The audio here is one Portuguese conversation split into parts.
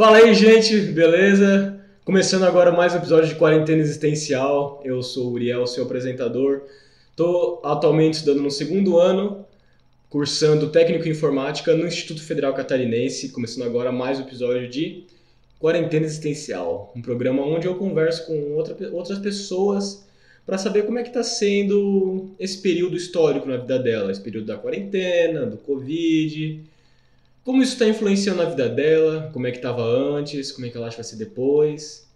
Fala aí, gente, beleza? Começando agora mais um episódio de Quarentena Existencial. Eu sou o Uriel, seu apresentador. Estou atualmente estudando no segundo ano, cursando técnico em informática no Instituto Federal Catarinense, começando agora mais um episódio de Quarentena Existencial, um programa onde eu converso com outra, outras pessoas para saber como é que está sendo esse período histórico na vida dela, esse período da quarentena, do Covid, como isso está influenciando a vida dela, como é que estava antes, como é que ela acha que vai ser depois,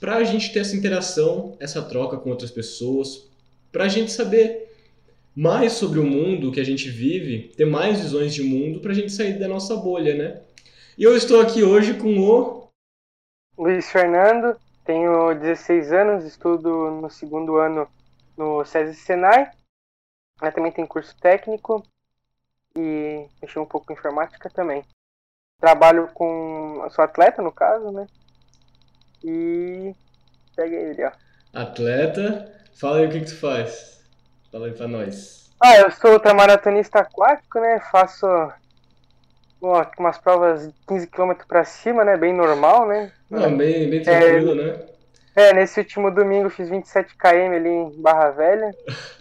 para a gente ter essa interação, essa troca com outras pessoas, para a gente saber mais sobre o mundo que a gente vive, ter mais visões de mundo para a gente sair da nossa bolha, né? E eu estou aqui hoje com o Luiz Fernando, tenho 16 anos, estudo no segundo ano no SESI Senai. Eu também tenho curso técnico e mexi um pouco com informática também. Trabalho com. sou atleta, no caso, né? E. Pega ele, ó. Atleta? Fala aí o que, que tu faz. Fala aí pra nós. Ah, eu sou ultramaratonista aquático, né? Faço umas provas de 15 km para cima, né? Bem normal, né? Não, bem, bem tranquilo, é, né? É, nesse último domingo fiz 27 km ali em Barra Velha.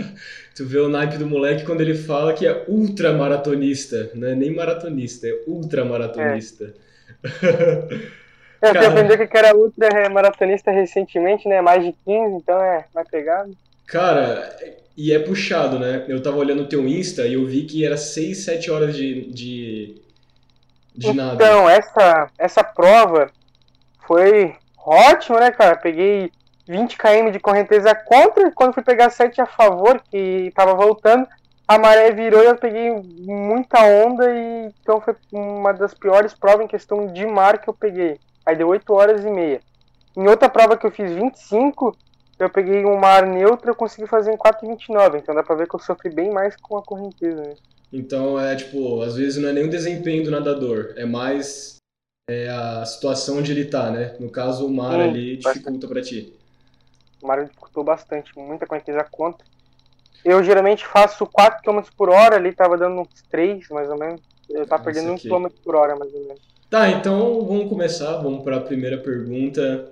tu vê o naipe do moleque quando ele fala que é ultramaratonista, não é nem maratonista, é ultramaratonista. É. eu aprendi que era ultramaratonista recentemente, né? Mais de 15, então é mais pegado. Cara, e é puxado, né? Eu tava olhando o teu Insta e eu vi que era 6, 7 horas de, de de nada. Então, essa, essa prova foi ótima, né, cara? Peguei 20 km de correnteza contra, quando fui pegar 7 a favor, que tava voltando, a maré virou e eu peguei muita onda e então foi uma das piores provas em questão de mar que eu peguei. Aí deu 8 horas e meia. Em outra prova que eu fiz 25, eu peguei um mar neutro e consegui fazer em 4,29. Então dá pra ver que eu sofri bem mais com a correnteza. Né? Então é tipo, às vezes não é nem o desempenho do nadador, é mais é, a situação onde ele tá, né? No caso, o mar ali dificulta para ti. O mar dificultou bastante, muita correnteza contra. Eu geralmente faço 4 km por hora, ali tava dando uns 3, mais ou menos. Eu tava perdendo 1 km por hora, mais ou menos. Tá, então vamos começar, vamos para a primeira pergunta.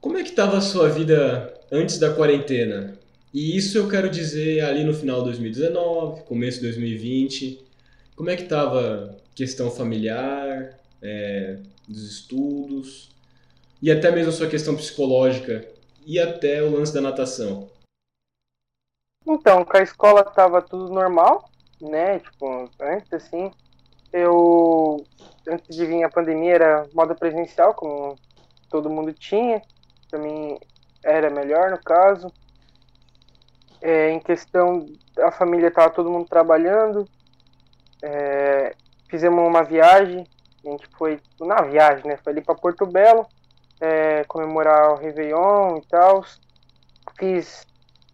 Como é que tava a sua vida antes da quarentena? E isso eu quero dizer ali no final de 2019, começo de 2020. Como é que estava questão familiar, é, dos estudos, e até mesmo a sua questão psicológica, e até o lance da natação? Então, com a escola estava tudo normal, né? Tipo, antes assim, eu antes de vir a pandemia era modo presencial, como todo mundo tinha. Para mim era melhor no caso. É, em questão, a família estava todo mundo trabalhando. É, fizemos uma viagem. A gente foi na viagem, né? Foi ali para Porto Belo é, comemorar o Réveillon e tal. Fiz.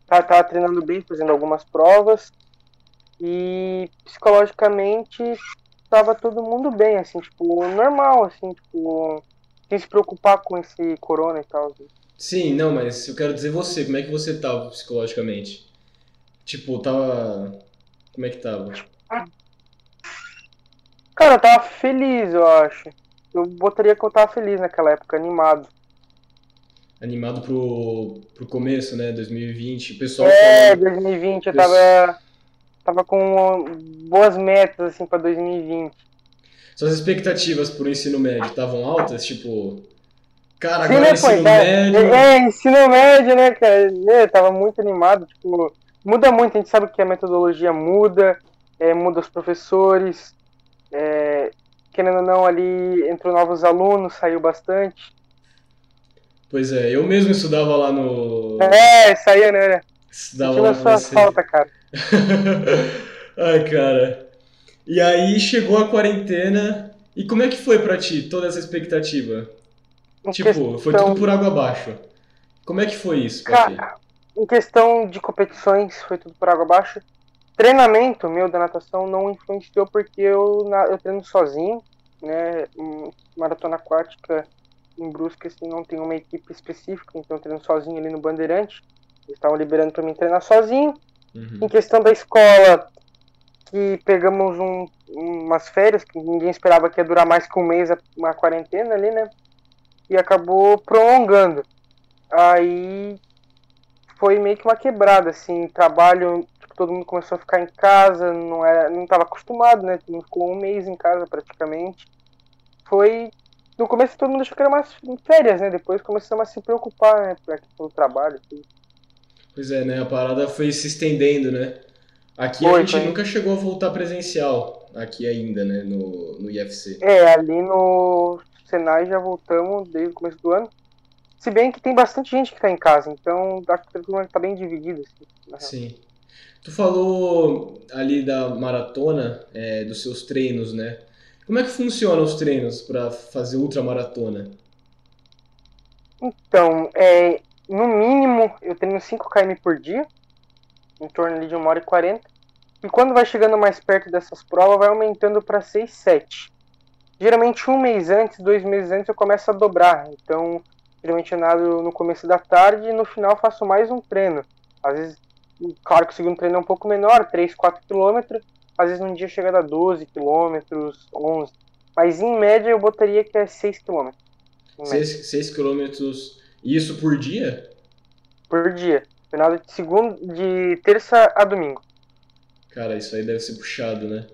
Tava, tava treinando bem, fazendo algumas provas. E psicologicamente tava todo mundo bem, assim, tipo, normal, assim, tipo, sem se preocupar com esse corona e tal. Sim, não, mas eu quero dizer você, como é que você tava psicologicamente? Tipo, tava. Como é que tava? Cara, eu tava feliz, eu acho. Eu botaria que eu tava feliz naquela época, animado. Animado pro, pro começo, né? 2020. O pessoal. É, falando... 2020, eu tava. Tava com boas metas, assim, pra 2020. Suas expectativas pro ensino médio estavam altas? Tipo, Cara, agora Sim, né, ensino pô, médio. É, é, ensino médio, né, cara? Eu é, tava muito animado, tipo, muda muito, a gente sabe que a metodologia muda, é, muda os professores, é, querendo ou não, ali entrou novos alunos, saiu bastante. Pois é, eu mesmo estudava lá no. É, saía, né? Estudava lá sua falta, cara. Ai, cara. E aí chegou a quarentena. E como é que foi para ti toda essa expectativa? Em tipo, questão... foi tudo por água abaixo. Como é que foi isso pra Cara, Em questão de competições, foi tudo por água abaixo. Treinamento meu da natação não influenciou porque eu, eu treino sozinho, né? Maratona aquática em Brusque assim, não tem uma equipe específica, então eu treino sozinho ali no Bandeirante. Eles estavam liberando para mim treinar sozinho. Uhum. Em questão da escola, que pegamos um, umas férias, que ninguém esperava que ia durar mais que um mês a, uma quarentena ali, né? E acabou prolongando. Aí foi meio que uma quebrada, assim, trabalho, todo mundo começou a ficar em casa, não era, não estava acostumado, né? Mundo ficou um mês em casa praticamente. Foi no começo todo mundo achou que era umas férias, né? Depois começamos a se preocupar, né? Pelo trabalho. Tudo. Pois é, né? A parada foi se estendendo, né? Aqui foi, a gente foi. nunca chegou a voltar presencial, aqui ainda, né? No, no IFC. É, ali no Senai já voltamos desde o começo do ano. Se bem que tem bastante gente que tá em casa, então acho que tá bem dividido. Assim, Sim. Tu falou ali da maratona, é, dos seus treinos, né? Como é que funcionam os treinos para fazer ultramaratona? Então, é, no mínimo, eu treino 5 km por dia, em torno de 1 hora e 40. E quando vai chegando mais perto dessas provas, vai aumentando para 6, 7. Geralmente, um mês antes, dois meses antes, eu começo a dobrar. Então, geralmente eu nado no começo da tarde e no final faço mais um treino. Às vezes, claro que o segundo treino é um pouco menor, 3, 4 quilômetros às vezes num dia chega a dar 12 quilômetros, 11. Mas em média eu botaria que é 6 quilômetros. 6, 6 quilômetros, isso por dia? Por dia. Final de, segundo, de terça a domingo. Cara, isso aí deve ser puxado, né?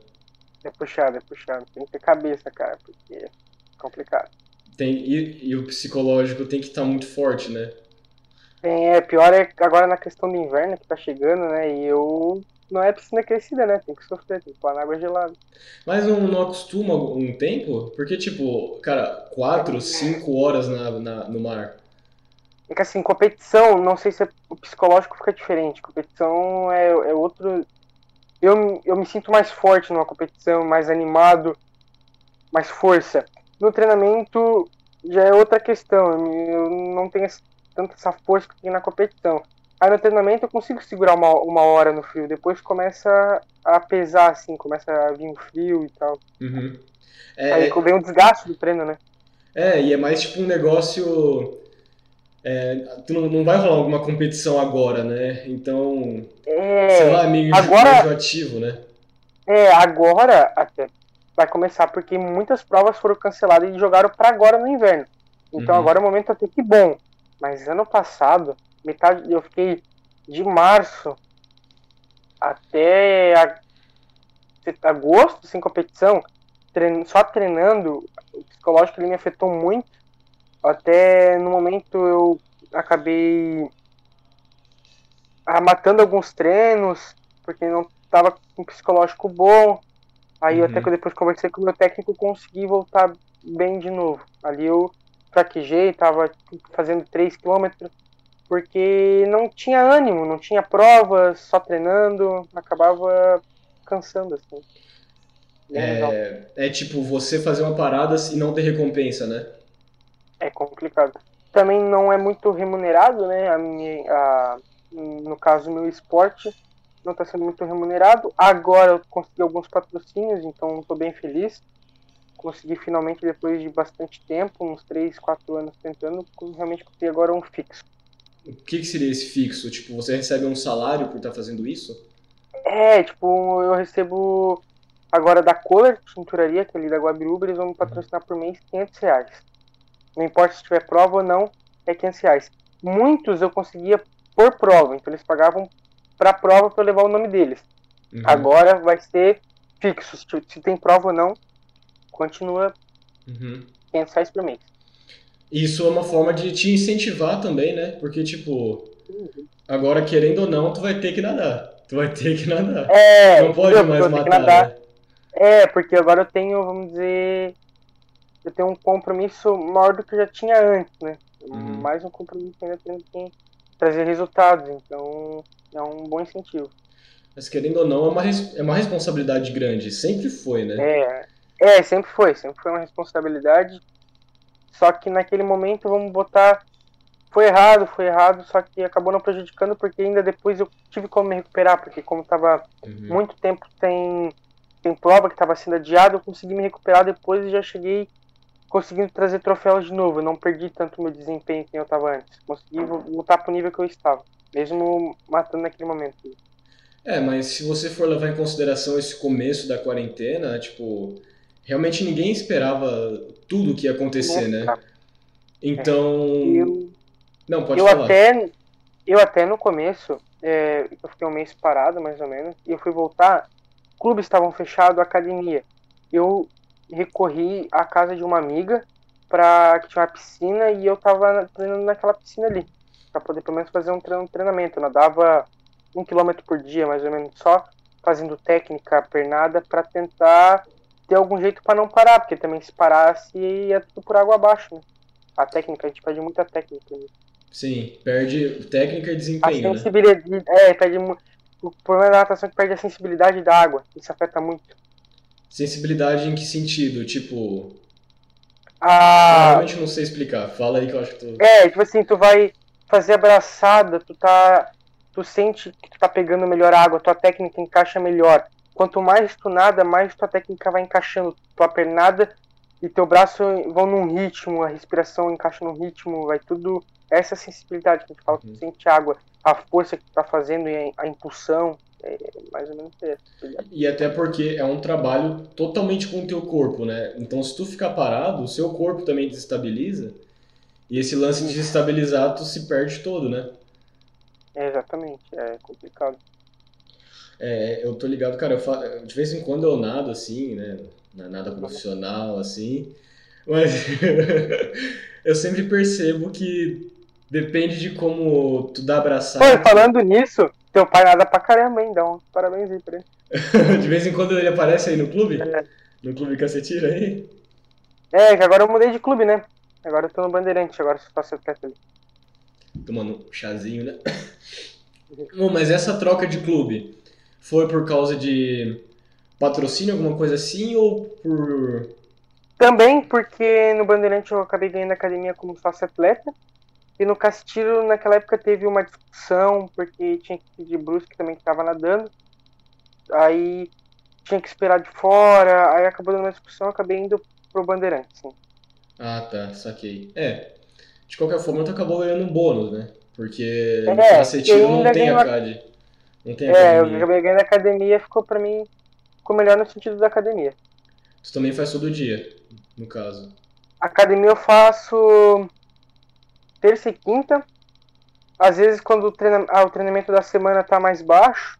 É puxado, é puxado. Tem que ter cabeça, cara, porque é complicado. Tem, e, e o psicológico tem que estar tá muito forte, né? Tem, é, pior é agora na questão do inverno que tá chegando, né? E eu não é piscina aquecida, né? Tem que sofrer, tem que pôr na água gelada. Mas não, não acostuma um tempo? Porque, tipo, cara, 4, 5 horas na, na, no mar. É que assim, competição, não sei se é, o psicológico fica diferente. Competição é, é outro. Eu, eu me sinto mais forte numa competição, mais animado, mais força. No treinamento já é outra questão. Eu não tenho tanta essa força que tem na competição. Aí no treinamento eu consigo segurar uma, uma hora no frio, depois começa a pesar, assim, começa a vir o frio e tal. Uhum. É, Aí vem o desgaste do treino, né? É, e é mais tipo um negócio. É, tu não, não vai rolar alguma competição agora, né? Então. É, sei lá, meio agora, ativo, né? É, agora até vai começar, porque muitas provas foram canceladas e jogaram para agora no inverno. Então uhum. agora é o momento até que bom. Mas ano passado metade, eu fiquei de março até a, agosto sem competição, só treinando, o psicológico ele me afetou muito. Até no momento eu acabei matando alguns treinos, porque não estava com psicológico bom. Aí uhum. até que eu depois conversei com o meu técnico consegui voltar bem de novo. Ali eu fraquejei, estava fazendo 3 quilômetros porque não tinha ânimo, não tinha provas, só treinando, acabava cansando assim. É, é, tipo você fazer uma parada e não ter recompensa, né? É complicado. Também não é muito remunerado, né? A minha, a, no caso, meu esporte não está sendo muito remunerado. Agora eu consegui alguns patrocínios, então estou bem feliz. Consegui finalmente, depois de bastante tempo, uns 3, 4 anos tentando, realmente consegui agora um fixo. O que, que seria esse fixo? Tipo, você recebe um salário por estar tá fazendo isso? É, tipo, eu recebo agora da Kohler Tinturaria, que é ali da Guabiruba, eles vão me patrocinar por mês 500 reais. Não importa se tiver prova ou não, é 500 reais. Muitos eu conseguia por prova, então eles pagavam pra prova para eu levar o nome deles. Uhum. Agora vai ser fixo, se tem prova ou não, continua uhum. 500 reais por mês. Isso é uma forma de te incentivar também, né? Porque, tipo, agora querendo ou não, tu vai ter que nadar. Tu vai ter que nadar. É, não pode mais matar. Né? É, porque agora eu tenho, vamos dizer, eu tenho um compromisso maior do que eu já tinha antes, né? Uhum. Mais um compromisso ainda tenho que trazer resultados, então é um bom incentivo. Mas querendo ou não, é uma, é uma responsabilidade grande, sempre foi, né? É, é, sempre foi, sempre foi uma responsabilidade só que naquele momento, vamos botar. Foi errado, foi errado, só que acabou não prejudicando, porque ainda depois eu tive como me recuperar, porque como estava uhum. muito tempo sem, sem prova, que estava sendo adiado, eu consegui me recuperar depois e já cheguei conseguindo trazer troféus de novo. Eu não perdi tanto meu desempenho que eu estava antes. Consegui voltar para o nível que eu estava, mesmo matando naquele momento. É, mas se você for levar em consideração esse começo da quarentena, tipo, realmente ninguém esperava tudo que ia acontecer, né? Então. Eu, Não, pode eu falar. até, eu até no começo, é, eu fiquei um mês parado, mais ou menos, e eu fui voltar, clubes estavam fechados, academia. Eu recorri à casa de uma amiga para que tinha uma piscina e eu tava treinando naquela piscina ali, para poder pelo menos fazer um um treinamento. Eu nadava um quilômetro por dia, mais ou menos, só fazendo técnica, pernada, para tentar ter algum jeito para não parar, porque também se parasse ia tudo por água abaixo, né? A técnica, a gente perde muita técnica. né? Sim, perde técnica e A desempenho, né? sensibilidade. É, perde O problema da natação é que perde a sensibilidade da água. Isso afeta muito. Sensibilidade em que sentido? Tipo, Ah, realmente não sei explicar. Fala aí que eu acho que tu. é, tipo assim, tu vai fazer abraçada, tu tá. Tu sente que tu tá pegando melhor água, tua técnica encaixa melhor. Quanto mais tu nada, mais tua técnica vai encaixando. Tua pernada e teu braço vão num ritmo, a respiração encaixa num ritmo, vai tudo. Essa é sensibilidade que a gente fala, que tu sente água, a força que tu tá fazendo e a, a impulsão. É mais ou menos isso. tá? E até porque é um trabalho totalmente com o teu corpo, né? Então, se tu ficar parado, o seu corpo também desestabiliza. E esse lance de desestabilizar, tu se perde todo, né? É, exatamente, é complicado. É, eu tô ligado, cara, eu fa... de vez em quando eu nado assim, né? Nada profissional assim, mas eu sempre percebo que depende de como tu dá Pô, e abraçada. falando nisso, teu pai nada pra caramba, hein? Um parabéns aí pra ele. De vez em quando ele aparece aí no clube, É. no clube Cacetira aí. É, que agora eu mudei de clube, né? Agora eu tô no Bandeirante, agora sou sócio atleta ali. tomando um chazinho, né? Bom, mas essa troca de clube foi por causa de patrocínio, alguma coisa assim, ou por. Também porque no Bandeirante eu acabei ganhando a academia como sócio atleta. E no Castilho, naquela época, teve uma discussão, porque tinha que pedir também que tava nadando. Aí tinha que esperar de fora, aí acabou dando uma discussão, acabei indo pro Bandeirante, sim. Ah, tá, saquei. É, de qualquer forma, tu acabou ganhando um bônus, né? Porque no É, Cacetiro eu não tem a CAD. É, eu acabei ganhando a academia, ficou pra mim, ficou melhor no sentido da academia. Tu também faz todo dia, no caso. Academia eu faço terça e quinta. Às vezes quando o, treina... ah, o treinamento da semana tá mais baixo,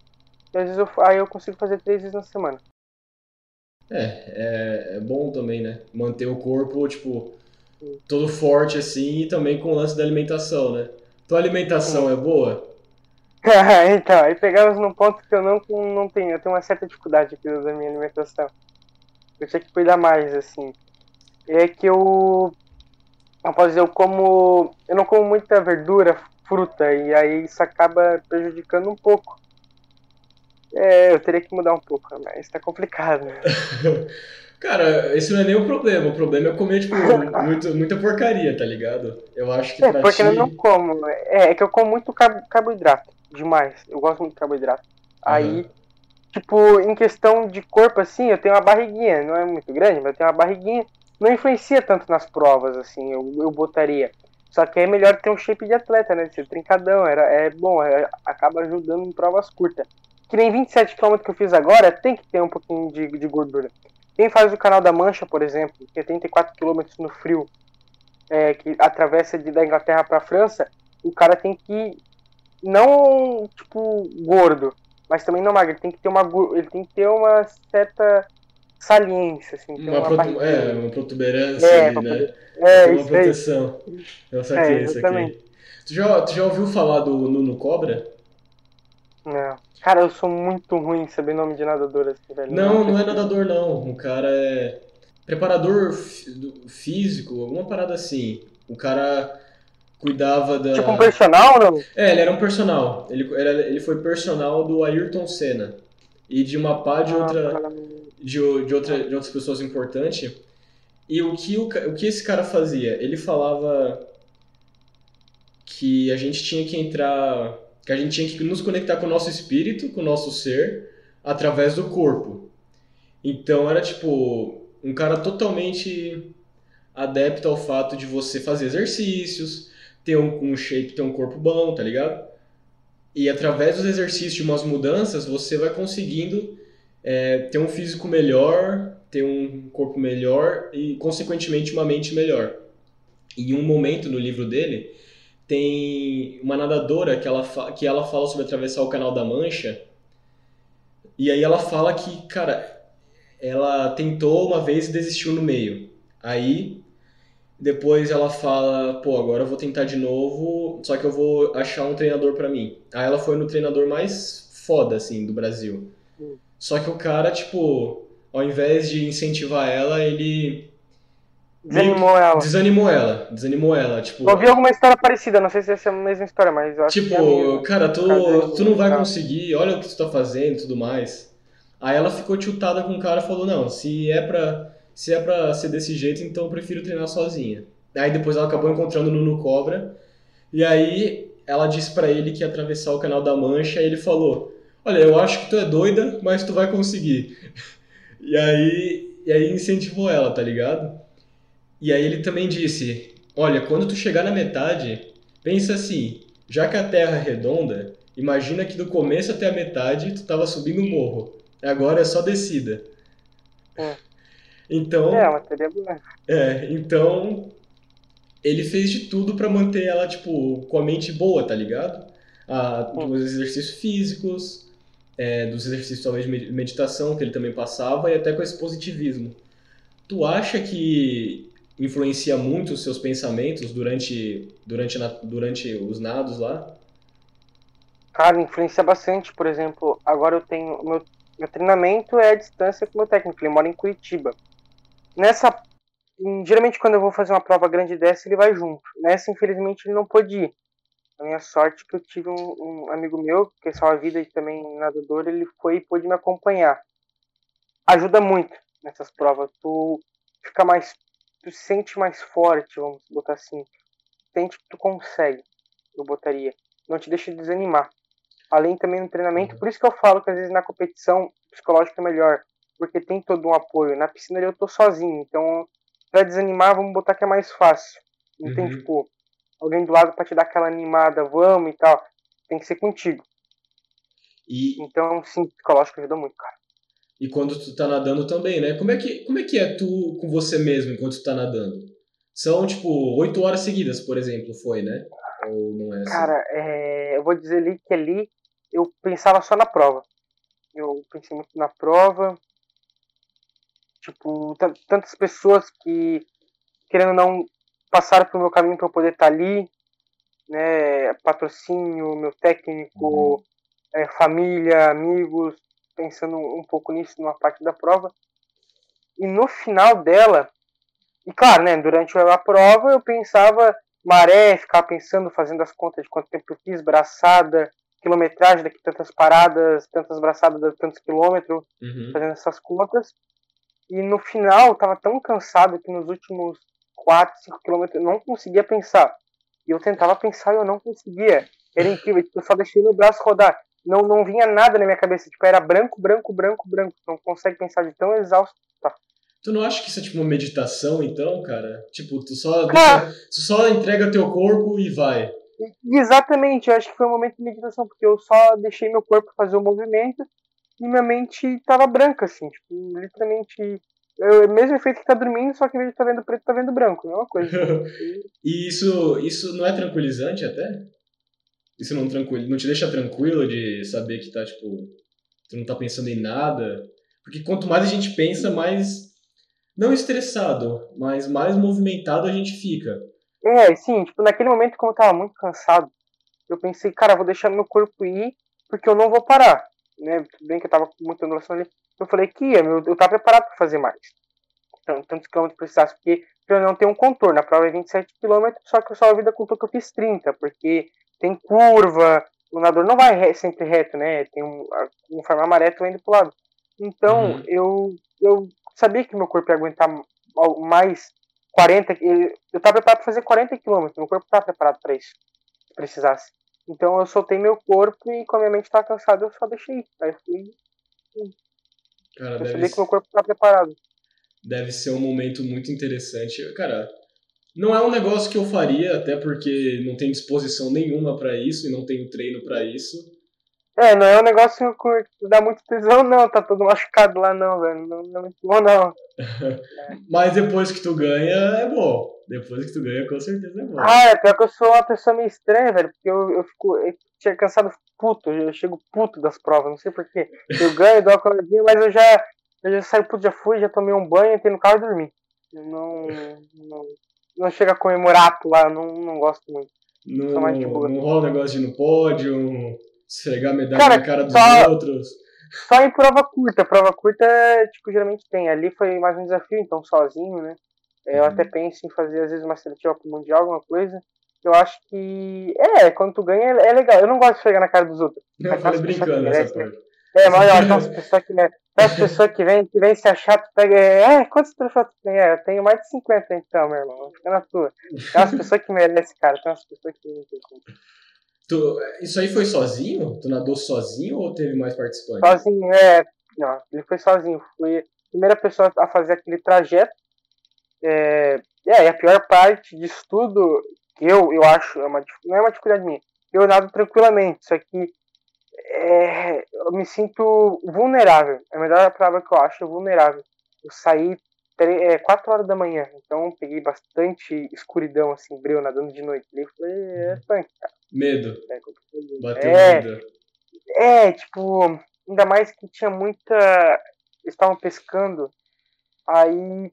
às vezes eu... aí eu consigo fazer três vezes na semana. É, é, é bom também, né? Manter o corpo, tipo, todo forte assim e também com o lance da alimentação, né? Tua alimentação é boa? então, aí pegamos num ponto que eu não, não tenho, eu tenho uma certa dificuldade aqui da minha alimentação. Eu tinha que cuidar mais, assim. É que eu, eu posso dizer, eu como, eu não como muita verdura, fruta, e aí isso acaba prejudicando um pouco. É, eu teria que mudar um pouco, mas tá complicado. né? Cara, esse não é nem o problema. O problema é comer, tipo, muito, muita porcaria, tá ligado? Eu acho que É, porque ti... eu não como. É, é que eu como muito carbo- carboidrato. Demais. Eu gosto muito de carboidrato. Aí, tipo, em questão de corpo, assim, eu tenho uma barriguinha. Não é muito grande, mas eu tenho uma barriguinha. Não influencia tanto nas provas, assim, eu, eu botaria. Só que é melhor ter um shape de atleta, né? De ser trincadão. Era, é bom, é- acaba ajudando em provas curtas. Que nem 27 km que eu fiz agora, tem que ter um pouquinho de, de gordura. Quem faz o canal da Mancha, por exemplo, que é 34 km no frio, é, que atravessa de, da Inglaterra para a França, o cara tem que não tipo gordo, mas também não magro, ele tem que ter uma ele tem que ter uma certa saliência assim, Uma, protu... barriguinha. é, uma protuberância É, ali, né? é uma proteção. Eu saquei, É, saquei. exatamente. Tu já, tu já ouviu falar do Nuno Cobra? Não. Cara, eu sou muito ruim em saber nome de nadador assim, velho. Não, não é nadador, não. O cara é preparador fí- do- físico, alguma parada assim. O cara cuidava da... Tipo um personal, não? É, ele era um personal. Ele, era, ele foi personal do Ayrton Senna. E de uma pá de outra... Ah, de, de, outra, de outras pessoas importantes. E o que, o, o que esse cara fazia? Ele falava que a gente tinha que entrar, que a gente tinha que nos conectar com o nosso espírito, com o nosso ser, através do corpo. Então era tipo um cara totalmente adepto ao fato de você fazer exercícios, ter um, um shape, ter um corpo bom, tá ligado? E através dos exercícios de umas mudanças, você vai conseguindo é, ter um físico melhor, ter um corpo melhor e, consequentemente, uma mente melhor. E em um momento no livro dele, tem uma nadadora que ela, que ela fala sobre atravessar o Canal da Mancha. E aí ela fala que, cara, ela tentou uma vez e desistiu no meio. Aí depois ela fala, pô, agora eu vou tentar de novo, só que eu vou achar um treinador para mim. Aí ela foi no treinador mais foda, assim, do Brasil. Hum. Só que o cara, tipo, ao invés de incentivar ela, ele. Desanimou ela. Desanimou ela. Desanimou ela. Tipo. Eu ouvi alguma história parecida, não sei se essa é a mesma história, mas eu acho tipo, que. Tipo, cara, tu, tu não vai conseguir, olha o que tu tá fazendo e tudo mais. Aí ela ficou tiltada com o cara e falou, não, se é pra se é pra ser desse jeito, então eu prefiro treinar sozinha. Aí depois ela acabou encontrando o Nuno Cobra, e aí ela disse para ele que ia atravessar o canal da Mancha, e ele falou: Olha, eu acho que tu é doida, mas tu vai conseguir. E aí, e aí incentivou ela, tá ligado? E aí ele também disse: Olha, quando tu chegar na metade, pensa assim, já que a Terra é redonda, imagina que do começo até a metade tu tava subindo o morro. Agora é só descida. É. Então. É, uma teoria boa. É, então. Ele fez de tudo para manter ela, tipo, com a mente boa, tá ligado? Ah, dos exercícios físicos, é, dos exercícios talvez de meditação que ele também passava e até com esse positivismo. Tu acha que influencia muito os seus pensamentos durante, durante, durante os nados lá? Cara, influencia bastante. Por exemplo, agora eu tenho. Meu, meu treinamento é a distância com o meu técnico. Ele mora em Curitiba. Nessa, geralmente quando eu vou fazer uma prova grande dessa, ele vai junto. Nessa, infelizmente, ele não pôde ir. A minha sorte é que eu tive um, um amigo meu, que é salva a vida e também nadador, ele foi e pôde me acompanhar. Ajuda muito nessas provas. Tu fica mais, tu se sente mais forte, vamos botar assim. Sente que tu consegue, eu botaria. Não te deixa desanimar. Além também no treinamento, uhum. por isso que eu falo que às vezes na competição psicológica é melhor porque tem todo um apoio. Na piscina eu tô sozinho, então para desanimar, vamos botar que é mais fácil. Não uhum. tem, tipo, alguém do lado para te dar aquela animada, vamos e tal. Tem que ser contigo. E... Então, sim, psicológico ajuda muito, cara. E quando tu tá nadando também, né? Como é que, como é, que é tu com você mesmo enquanto tu tá nadando? São, tipo, oito horas seguidas, por exemplo, foi, né? Ou não é assim? Cara, é... eu vou dizer ali que ali eu pensava só na prova. Eu pensei muito na prova, Tipo, tantas pessoas que, querendo ou não, passaram pelo meu caminho para eu poder estar tá ali, né? Patrocínio, meu técnico, uhum. é, família, amigos, pensando um pouco nisso numa parte da prova. E no final dela, e claro, né, durante a prova eu pensava maré, ficava pensando, fazendo as contas de quanto tempo eu fiz, braçada, quilometragem daqui tantas paradas, tantas braçadas, tantos quilômetros, uhum. fazendo essas contas. E no final, eu tava tão cansado que nos últimos 4, 5 quilômetros eu não conseguia pensar. E eu tentava pensar e eu não conseguia. Era incrível, tipo, eu só deixei meu braço rodar. Não, não vinha nada na minha cabeça. Tipo, era branco, branco, branco, branco. Não consegue pensar de tão exausto. Tá. Tu não acha que isso é tipo uma meditação, então, cara? Tipo, tu só, deixa, tu só entrega teu corpo e vai. Exatamente, eu acho que foi um momento de meditação, porque eu só deixei meu corpo fazer o movimento e minha mente tava branca, assim, tipo, literalmente. Eu, é mesmo efeito que tá dormindo, só que em vez de estar tá vendo preto, tá vendo branco, é uma coisa. e isso, isso não é tranquilizante até? Isso não, tranquil... não te deixa tranquilo de saber que tá, tipo, tu não tá pensando em nada? Porque quanto mais a gente pensa, mais. Não estressado, mas mais movimentado a gente fica. É, sim, tipo, naquele momento, como eu tava muito cansado, eu pensei, cara, vou deixar meu corpo ir, porque eu não vou parar né? Bem que eu tava com muita ondulação ali. Eu falei que ia, eu, eu tava preparado para fazer mais. Então, tantos quilômetros precisasse, porque eu não tenho um contorno. A prova é 27 quilômetros, só que eu só a vida contou que eu fiz 30, porque tem curva, o nadador não vai re, sempre reto, né? Tem um, um formar maré indo pro lado. Então, uhum. eu, eu sabia que meu corpo ia aguentar mais 40. Eu tava preparado para fazer 40 quilômetros, meu corpo tava preparado para isso, se precisasse. Então eu soltei meu corpo e como a minha mente estava cansada, eu só deixei. Aí fui. Cara, eu sabia que meu corpo estava preparado. Deve ser um momento muito interessante. Cara, Não é um negócio que eu faria, até porque não tenho disposição nenhuma para isso e não tenho treino para isso. É, não é um negócio que dá muito tesão, não. Tá todo machucado lá, não, velho. Não, não é muito bom, não. Mas depois que tu ganha, é bom. Depois que tu ganha, com certeza é bom. Ah, é pior que eu sou uma pessoa meio estranha, velho. Porque eu, eu fico. Eu tinha cansado puto. Eu chego puto das provas, não sei porquê. Eu ganho, dou uma coladinha, mas eu já. Eu já saí puto, já fui, já tomei um banho, entrei no carro e dormi. Eu não. Não, não chega a comemorar lá, não, não gosto muito. Não, não rola negócio de ir no pódio, esfregar medalha cara, na cara dos só, outros. Só em prova curta. Prova curta, tipo, geralmente tem. Ali foi mais um desafio, então sozinho, né? Eu uhum. até penso em fazer, às vezes, uma seletiva pro Mundial, alguma coisa. Eu acho que. É, quando tu ganha é legal. Eu não gosto de esfregar na cara dos outros. Eu falei brincando essa parte. É, mas olha, aquelas pessoas que, né, pessoas que vêm que vem se achar, tu pega. É, quantos troféus tu tem? É, eu tenho mais de 50 então, meu irmão. Fica na tua. Tem umas pessoas que merecem, cara. Tem umas pessoas que não tem como. Tu, isso aí foi sozinho? Tu nadou sozinho ou teve mais participantes? Sozinho, é. Não, ele foi sozinho. Fui a primeira pessoa a fazer aquele trajeto. É, é, a pior parte disso tudo, que eu, eu acho, é uma, não é uma dificuldade minha. Eu nado tranquilamente, só que é, eu me sinto vulnerável. É a melhor palavra que eu acho, vulnerável. Eu saí é, 4 horas da manhã, então peguei bastante escuridão, assim, breu, nadando de noite. E foi é punk, cara. Medo. É, Bateu é, medo. É, tipo, ainda mais que tinha muita. Estavam pescando, aí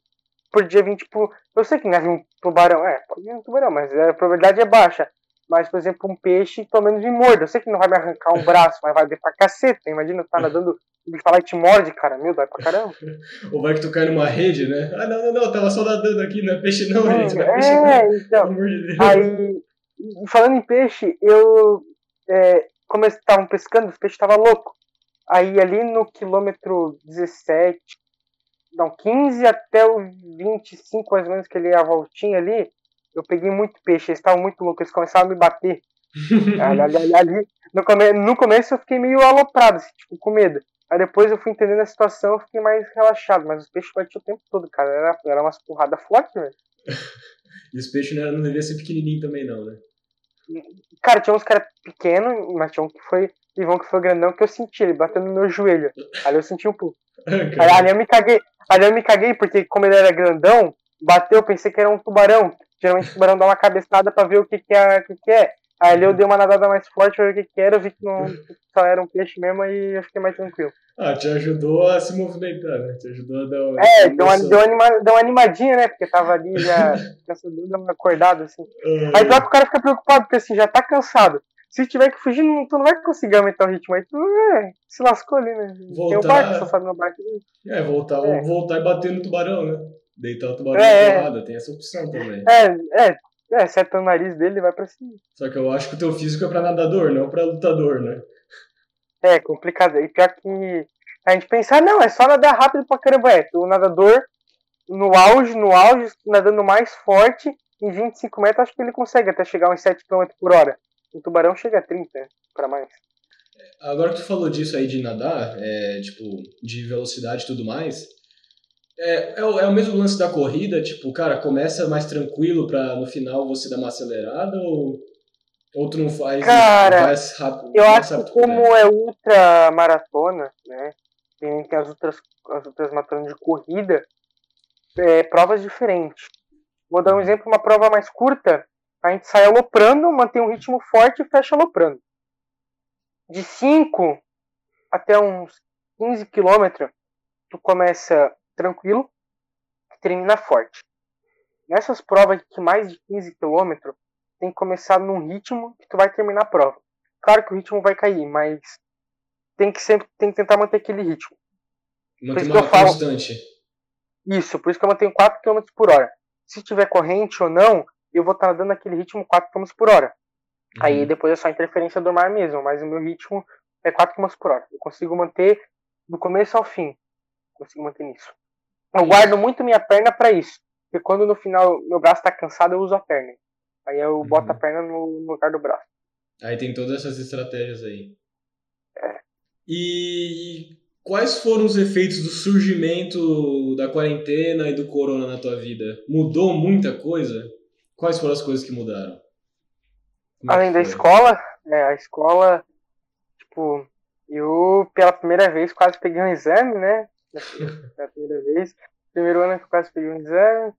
podia vir, tipo. Eu sei que não é um tubarão, é, pode vir um tubarão, mas a probabilidade é baixa. Mas, por exemplo, um peixe, pelo menos me morde. Eu sei que não vai me arrancar um braço, mas vai ver pra caceta. Imagina, tá nadando, bicho falar e te morde, cara. Meu, dói pra caramba. Ou vai que tu cai numa rede, né? Ah, não, não, não, tava só nadando aqui, não é peixe não, gente. Não é, peixe, é não. então. De aí, falando em peixe, eu. É, como eles estavam pescando, os peixes estavam loucos. Aí ali no quilômetro 17, não, 15 até o 25, mais ou menos, que ele ia a voltinha ali, eu peguei muito peixe, eles estavam muito loucos, eles começaram a me bater. ali, ali, ali, no, come, no começo eu fiquei meio aloprado, assim, tipo, com medo. Aí depois eu fui entendendo a situação, eu fiquei mais relaxado, mas os peixes batiam o tempo todo, cara. Era, era umas porradas fortes, velho. e os peixes não, não devia ser pequenininho também, não, né? Cara, tinha uns caras pequenos, mas tinha um que foi. Ivão que foi grandão que eu senti, ele bateu no meu joelho. Ali eu senti um pouco. Aí, ali eu me caguei. Ali eu me caguei, porque como ele era grandão, bateu, eu pensei que era um tubarão. Geralmente o tubarão dá uma cabeçada pra ver o que, que, é, o que, que é. Aí eu dei uma nadada mais forte pra ver o que, que era, eu vi que não só era um peixe mesmo e eu fiquei mais tranquilo. Ah, te ajudou a se movimentar, né? Te ajudou a dar uma. É, deu uma, deu, anima, deu uma animadinha, né? Porque tava ali já cansado, acordado, assim. Uhum. Aí pior que o cara fica preocupado, porque assim, já tá cansado. Se tiver que fugir, não, tu não vai conseguir aumentar o ritmo. Aí tu é, se lascou ali, né? Voltar... Tem o barco, só sabe no barco. É, voltar, é. voltar e bater no tubarão, né? Deitar o tubarão é, na é. tem essa opção também. É, é, é, acerta o nariz dele e vai pra cima. Só que eu acho que o teu físico é pra nadador, não pra lutador, né? É, complicado. E pior que a gente pensa, ah, não, é só nadar rápido pra caramba. É, o nadador no auge, no auge, nadando mais forte, em 25 metros, acho que ele consegue até chegar uns 7 km por hora. O tubarão chega a 30 para mais. Agora que tu falou disso aí de nadar, é, tipo, de velocidade e tudo mais, é, é, o, é o mesmo lance da corrida, tipo, cara, começa mais tranquilo pra no final você dar uma acelerada ou, ou tu não faz cara, mais rápido? Eu acho que como é ultra maratona, né? Tem, tem as outras, as outras maratonas de corrida, é, provas diferentes. Vou dar um uhum. exemplo, uma prova mais curta, a gente sai aloprando, mantém um ritmo forte e fecha aloprando. De 5 até uns 15 quilômetros, tu começa tranquilo, termina forte. Nessas provas de mais de 15 km, tem que começar num ritmo que tu vai terminar a prova. Claro que o ritmo vai cair, mas tem que sempre tem que tentar manter aquele ritmo. Manter uma constante. Isso, por isso que eu mantenho 4 km por hora. Se tiver corrente ou não, eu vou estar dando aquele ritmo 4 km por hora. Uhum. Aí depois é só interferência do mar mesmo, mas o meu ritmo é 4 km por hora. Eu consigo manter do começo ao fim. Consigo manter nisso. Eu guardo muito minha perna para isso. Porque quando no final meu braço tá cansado, eu uso a perna. Aí eu uhum. boto a perna no, no, lugar do braço. Aí tem todas essas estratégias aí. É. E quais foram os efeitos do surgimento da quarentena e do corona na tua vida? Mudou muita coisa? Quais foram as coisas que mudaram? Como é Além da escola, é, a escola, tipo, eu pela primeira vez quase peguei um exame, né? Pela primeira vez. Primeiro ano que eu quase peguei um exame,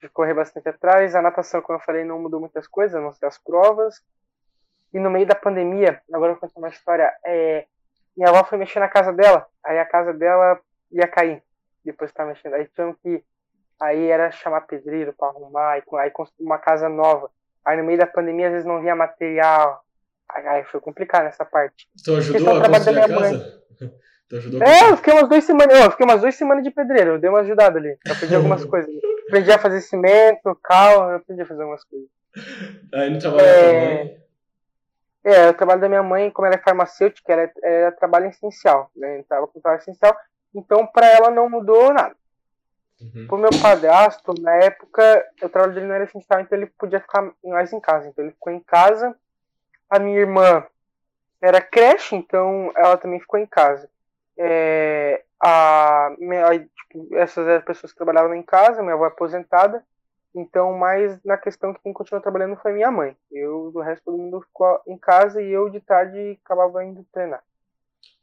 de correr bastante atrás. A natação, como eu falei, não mudou muitas coisas, a não ser as provas. E no meio da pandemia, agora eu vou contar uma história. É, minha avó foi mexer na casa dela, aí a casa dela ia cair depois que tava mexendo. Aí tinham que. Aí era chamar pedreiro para arrumar, e aí construir uma casa nova. Aí no meio da pandemia, às vezes não via material. Aí, aí foi complicado nessa parte. É ajudou o a trabalho da construir a minha casa? Tu ajudou a É, eu fiquei umas duas semanas. Eu fiquei umas duas semanas de pedreiro, eu dei uma ajudada ali. Eu aprendi algumas coisas. Aprendi a fazer cimento, cal, eu aprendi a fazer algumas coisas. Aí no trabalho da É. É, o trabalho da minha mãe, como ela é farmacêutica, era, era trabalho essencial, né? Estava com trabalho essencial, então para ela não mudou nada. Uhum. Pro meu padrasto, na época, o trabalho dele não era essencial, então ele podia ficar mais em casa. Então ele ficou em casa. A minha irmã era creche, então ela também ficou em casa. É, a, tipo, essas eram pessoas que trabalhavam em casa, minha avó é aposentada. Então, mais na questão que quem continuou trabalhando foi minha mãe. Eu, do resto, todo mundo ficou em casa e eu de tarde acabava indo treinar.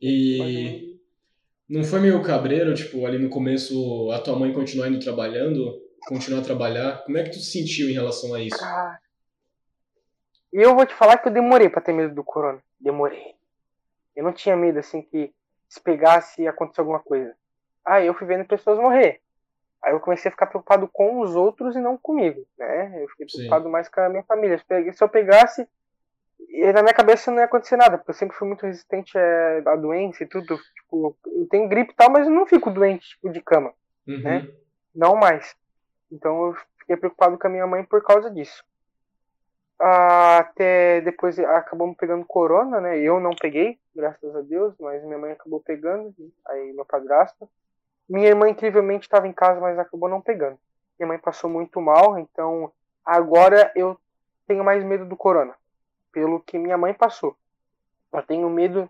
E não foi meio cabreiro, tipo, ali no começo a tua mãe continuar indo trabalhando, continuar a trabalhar? Como é que tu se sentiu em relação a isso? E eu vou te falar que eu demorei pra ter medo do corona. Demorei. Eu não tinha medo, assim, que se pegasse e acontecer alguma coisa. Aí eu fui vendo pessoas morrer. Aí eu comecei a ficar preocupado com os outros e não comigo, né? Eu fiquei Sim. preocupado mais com a minha família. Se eu pegasse, e na minha cabeça não ia acontecer nada, porque eu sempre fui muito resistente à doença e tudo. Tipo, eu tenho gripe e tal, mas eu não fico doente, tipo, de cama. Uhum. né? Não mais. Então eu fiquei preocupado com a minha mãe por causa disso. Até depois acabamos pegando corona, né? Eu não peguei, graças a Deus, mas minha mãe acabou pegando, aí meu padrasto. Minha irmã incrivelmente estava em casa, mas acabou não pegando. Minha mãe passou muito mal, então agora eu tenho mais medo do corona, pelo que minha mãe passou. Eu tenho medo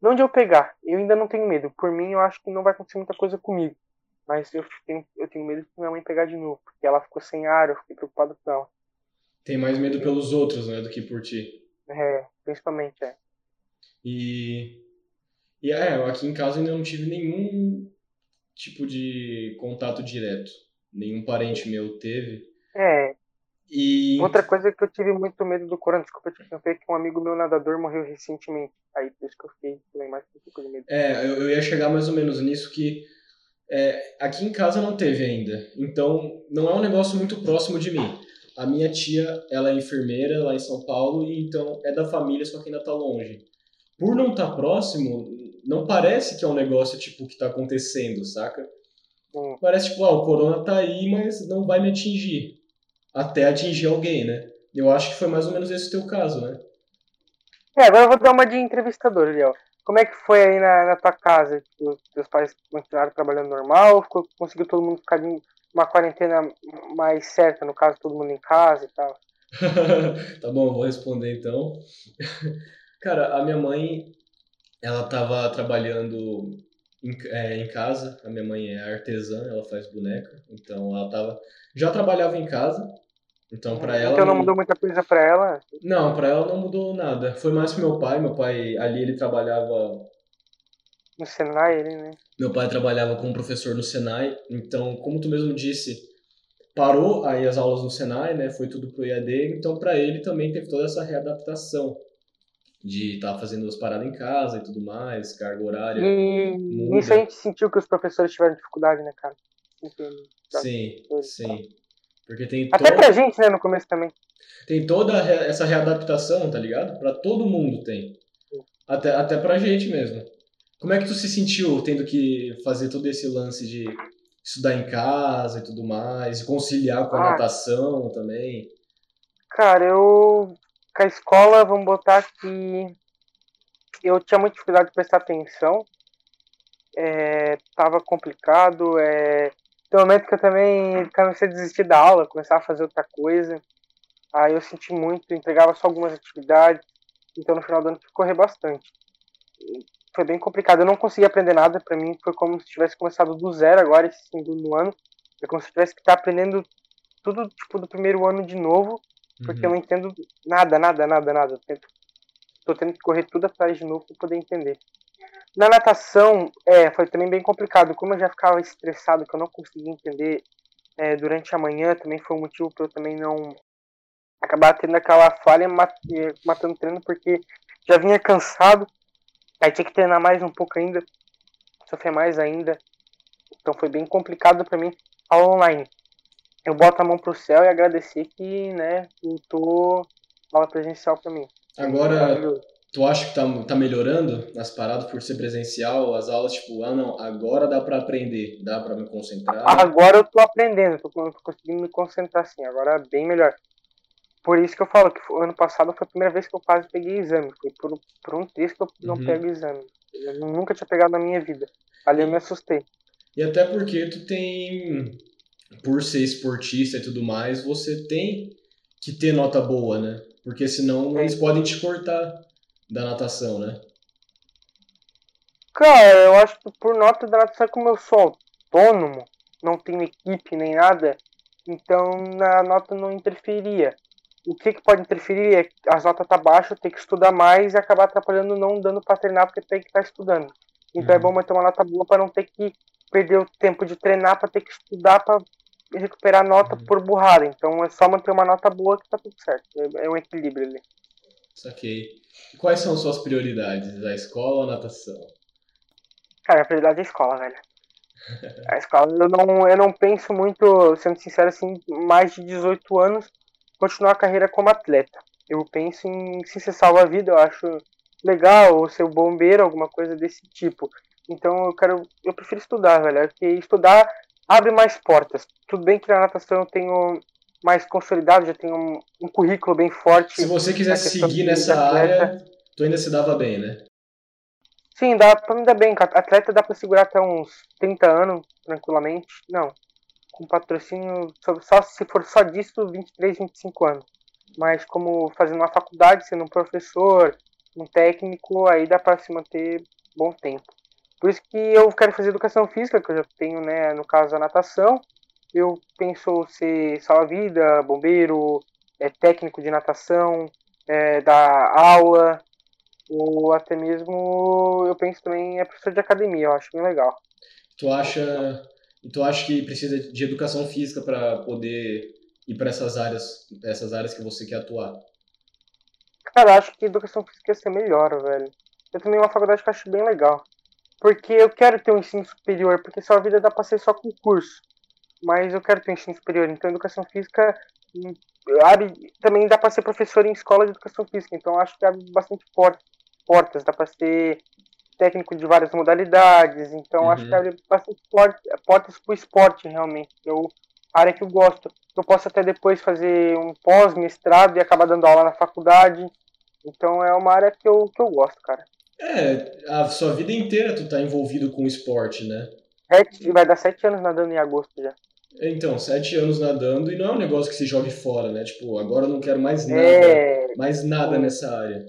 não de eu pegar, eu ainda não tenho medo. Por mim, eu acho que não vai acontecer muita coisa comigo. Mas eu tenho, eu tenho medo de minha mãe pegar de novo, porque ela ficou sem ar, eu fiquei preocupado com ela. Tem mais medo pelos outros, né, do que por ti. É, principalmente, é. E, e é, eu aqui em casa ainda não tive nenhum tipo de contato direto. Nenhum parente meu teve. É, E outra coisa que eu tive muito medo do corona, desculpa te interromper, é que um amigo meu nadador morreu recentemente. Aí por isso que eu fiquei mais com um pouco de medo. É, eu, eu ia chegar mais ou menos nisso que é, aqui em casa não teve ainda. Então, não é um negócio muito próximo de mim. A minha tia, ela é enfermeira lá em São Paulo e então é da família, só que ainda tá longe. Por não estar próximo, não parece que é um negócio tipo que tá acontecendo, saca? Hum. Parece tipo, ah, o corona tá aí, mas não vai me atingir. Até atingir alguém, né? Eu acho que foi mais ou menos esse o teu caso, né? É, agora eu vou dar uma de entrevistador, Léo. Como é que foi aí na, na tua casa? Tipo, teus pais continuaram trabalhando normal? Ficou, conseguiu todo mundo ficar em uma quarentena mais certa, no caso, todo mundo em casa e tal? tá bom, vou responder então. Cara, a minha mãe, ela tava trabalhando em, é, em casa. A minha mãe é artesã, ela faz boneca. Então ela tava. Já trabalhava em casa. Então pra ela. então não mudou muita coisa pra ela? Não, pra ela não mudou nada. Foi mais pro meu pai. Meu pai, ali ele trabalhava No Senai, ele, né? Meu pai trabalhava como professor no Senai, então, como tu mesmo disse, parou aí as aulas no Senai, né? Foi tudo pro EAD, então para ele também teve toda essa readaptação de estar fazendo as paradas em casa e tudo mais, carga horária. E muda. nisso a gente sentiu que os professores tiveram dificuldade, né, cara? Entendo. Sim, sim. Porque tem Até to- pra gente, né, no começo também. tem toda essa readaptação, tá ligado? Pra todo mundo tem. Até, até pra gente mesmo. Como é que tu se sentiu tendo que fazer todo esse lance de estudar em casa e tudo mais, e conciliar com a Ah. natação também? Cara, eu. Com a escola, vamos botar que. Eu tinha muita dificuldade de prestar atenção. É, tava complicado. É... Tem um momento que eu também comecei a desistir da aula, começava a fazer outra coisa. Aí eu senti muito, entregava só algumas atividades. Então no final do ano correr bastante. Foi bem complicado. Eu não consegui aprender nada. Pra mim foi como se tivesse começado do zero agora, esse segundo ano. É como se tivesse que estar aprendendo tudo tipo do primeiro ano de novo, porque uhum. eu não entendo nada, nada, nada, nada. Tento, tô tendo que correr tudo atrás de novo para poder entender. Na natação, é, foi também bem complicado. Como eu já ficava estressado, que eu não conseguia entender é, durante a manhã, também foi um motivo para eu também não acabar tendo aquela falha matando treino, porque já vinha cansado, aí tinha que treinar mais um pouco ainda, sofrer mais ainda. Então foi bem complicado para mim aula online. Eu boto a mão pro céu e agradecer que, né, voltou aula presencial para mim. Agora, tu acha que tá, tá melhorando nas paradas por ser presencial, as aulas, tipo, ah não, agora dá para aprender, dá para me concentrar? Agora eu tô aprendendo, tô, tô conseguindo me concentrar sim, agora é bem melhor. Por isso que eu falo que ano passado foi a primeira vez que eu quase peguei exame. Foi por, por um texto que eu não uhum. pego exame. Eu nunca tinha pegado na minha vida. Ali eu me assustei. E até porque tu tem, por ser esportista e tudo mais, você tem que ter nota boa, né? Porque senão é. eles podem te cortar da natação, né? Cara, eu acho que por nota da natação, como eu sou autônomo, não tenho equipe nem nada, então a nota não interferia. O que, que pode interferir é as notas tá baixa, ter que estudar mais e acabar atrapalhando não dando para treinar porque tem que estar tá estudando. Então é uhum. é bom manter uma nota boa para não ter que perder o tempo de treinar, para ter que estudar para recuperar nota uhum. por burrada. Então é só manter uma nota boa que tá tudo certo. É, é um equilíbrio ali. Saquei. Quais são suas prioridades? A escola ou a natação? Cara, a prioridade é a escola, velho. A escola, eu não, eu não penso muito, sendo sincero, assim, mais de 18 anos, continuar a carreira como atleta. Eu penso em se você salva a vida, eu acho legal, ou ser bombeiro, alguma coisa desse tipo. Então eu quero, eu prefiro estudar, velho, porque estudar abre mais portas. Tudo bem que na natação eu tenho mais consolidado, já tenho um, um currículo bem forte. Se você quisesse seguir nessa área, tu ainda se dava bem, né? Sim, dá pra me dar bem. Atleta dá pra segurar até uns 30 anos, tranquilamente. Não, com patrocínio, só se for só disso, 23, 25 anos. Mas como fazendo uma faculdade, sendo um professor, um técnico, aí dá para se manter bom tempo. Por isso que eu quero fazer educação física, que eu já tenho, né, no caso a natação. Eu penso ser salva-vida, bombeiro, é, técnico de natação, é, dar aula, ou até mesmo eu penso também é professor de academia, eu acho bem legal. Tu acha tu acha que precisa de educação física para poder ir para essas áreas, essas áreas que você quer atuar? Cara, acho que educação física ia ser melhor, velho. Eu também uma faculdade que eu acho bem legal. Porque eu quero ter um ensino superior, porque sua vida dá pra ser só concurso. Mas eu quero ter um ensino superior, então educação física hum, abre, também dá para ser professor em escola de educação física, então acho que abre bastante portas, dá para ser técnico de várias modalidades, então uhum. acho que abre bastante portas para o esporte, realmente. Eu, a área que eu gosto. Eu posso até depois fazer um pós-mestrado e acabar dando aula na faculdade. Então é uma área que eu, que eu gosto, cara. É, a sua vida inteira tu tá envolvido com esporte, né? Sete, vai dar sete anos nadando em agosto já. Então, sete anos nadando e não é um negócio que se jogue fora, né? Tipo, agora eu não quero mais nada, é... mais nada nessa área.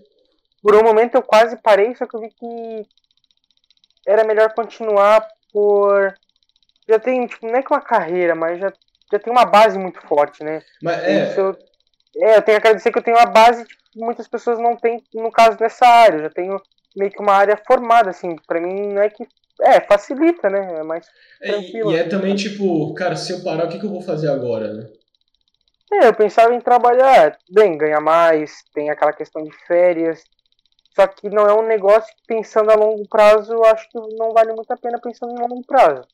Por um momento eu quase parei, só que eu vi que era melhor continuar por. Já tem, tipo, não é que uma carreira, mas já, já tem uma base muito forte, né? Mas é. Eu, é, eu tenho que agradecer que eu tenho uma base que muitas pessoas não têm, no caso, nessa área. Eu já tenho meio que uma área formada, assim. Pra mim, não é que. É, facilita, né? É mais tranquilo. É, e é também tipo, cara, se eu parar, o que, que eu vou fazer agora, né? É, eu pensava em trabalhar, bem, ganhar mais, tem aquela questão de férias, só que não é um negócio que pensando a longo prazo, eu acho que não vale muito a pena pensando em longo prazo.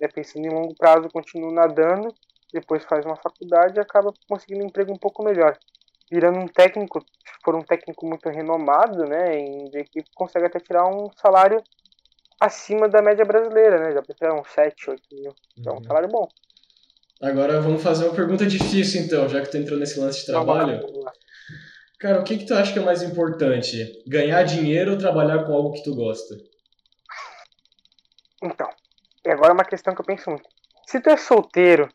É, pensando em longo prazo, continua nadando, depois faz uma faculdade e acaba conseguindo um emprego um pouco melhor. Virando um técnico, se for um técnico muito renomado, né, em de equipe, consegue até tirar um salário acima da média brasileira, né? Já tirar uns 7, 8 mil. Então, é um salário bom. Agora vamos fazer uma pergunta difícil, então, já que tu entrou nesse lance de trabalho. Cara, o que, que tu acha que é mais importante? Ganhar dinheiro ou trabalhar com algo que tu gosta? Então, e agora é uma questão que eu penso muito. Se tu é solteiro,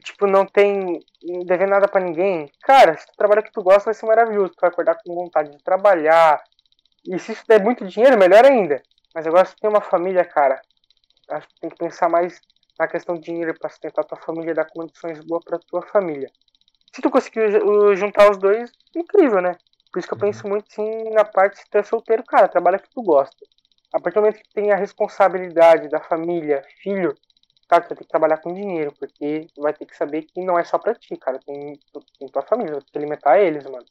tipo, não tem. dever nada para ninguém, cara, se tu trabalha o que tu gosta, vai ser maravilhoso. Tu vai acordar com vontade de trabalhar. E se isso der muito dinheiro, melhor ainda. Mas agora se tu tem uma família, cara, acho que tem que pensar mais na questão de dinheiro para sustentar tua família, dar condições boas para tua família. Se tu conseguir juntar os dois, incrível, né? Por isso que eu uhum. penso muito sim na parte de tu é solteiro, cara, trabalha que tu gosta. A partir do momento que tem a responsabilidade da família, filho, cara, tu vai ter que trabalhar com dinheiro, porque tu vai ter que saber que não é só pra ti, cara. Tem, tem tua família, tu tem que alimentar eles, mano.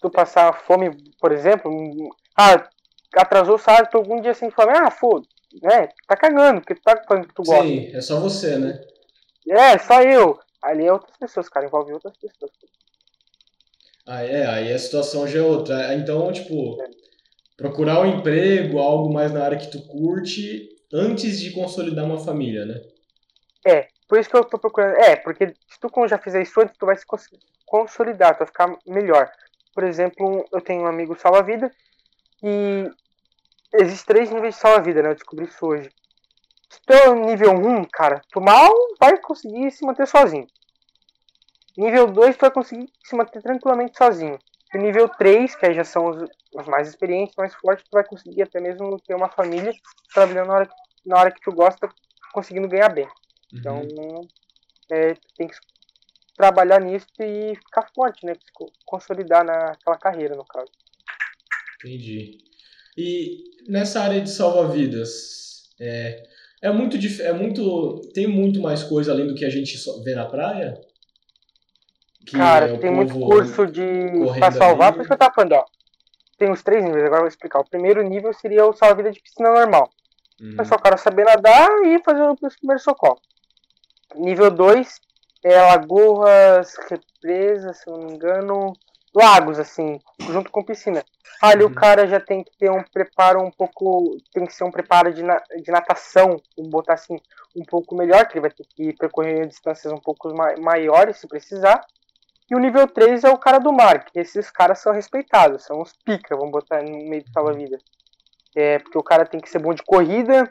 Tu passar fome, por exemplo, ah, atrasou o salário, tu algum dia sem fome, ah, foda, né? Tá cagando, porque tu tá falando que tu gosta. Sim, é só você, né? É, só eu. Ali é outras pessoas, cara, envolve outras pessoas. Ah, é, aí a situação já é outra. Então, tipo, é procurar um emprego, algo mais na área que tu curte, antes de consolidar uma família, né? É, por isso que eu tô procurando. É, porque se tu já fizer isso antes, tu vai se consolidar, tu vai ficar melhor. Por exemplo, eu tenho um amigo salva-vida e existem três níveis de salva-vida, né? Eu descobri isso hoje. Se tu é nível 1, cara, tu mal vai conseguir se manter sozinho. Nível 2, tu vai conseguir se manter tranquilamente sozinho. E nível 3, que aí já são os, os, mais experientes, mais fortes, tu vai conseguir até mesmo ter uma família trabalhando na hora, na hora que tu gosta, conseguindo ganhar bem. Uhum. Então, é, tem que trabalhar nisso e ficar forte, né? Consolidar naquela carreira, no caso. Entendi. E nessa área de salva-vidas, é, é muito é muito tem muito mais coisa além do que a gente vê na praia? Cara, é tem muito curso de pra salvar, por isso que eu tava falando, ó. Tem os três níveis, agora eu vou explicar. O primeiro nível seria o salva-vida de piscina normal. Uhum. É só o cara saber nadar e fazer os primeiros socorros. Nível 2 é lagoas, represas, se eu não me engano, lagos, assim, junto com piscina. Ali uhum. o cara já tem que ter um preparo um pouco. Tem que ser um preparo de, na, de natação, vamos botar assim, um pouco melhor, que ele vai ter que percorrer distâncias um pouco maiores se precisar. E o nível 3 é o cara do mar, que esses caras são respeitados, são os pica, vamos botar no meio de salva-vida. É, porque o cara tem que ser bom de corrida,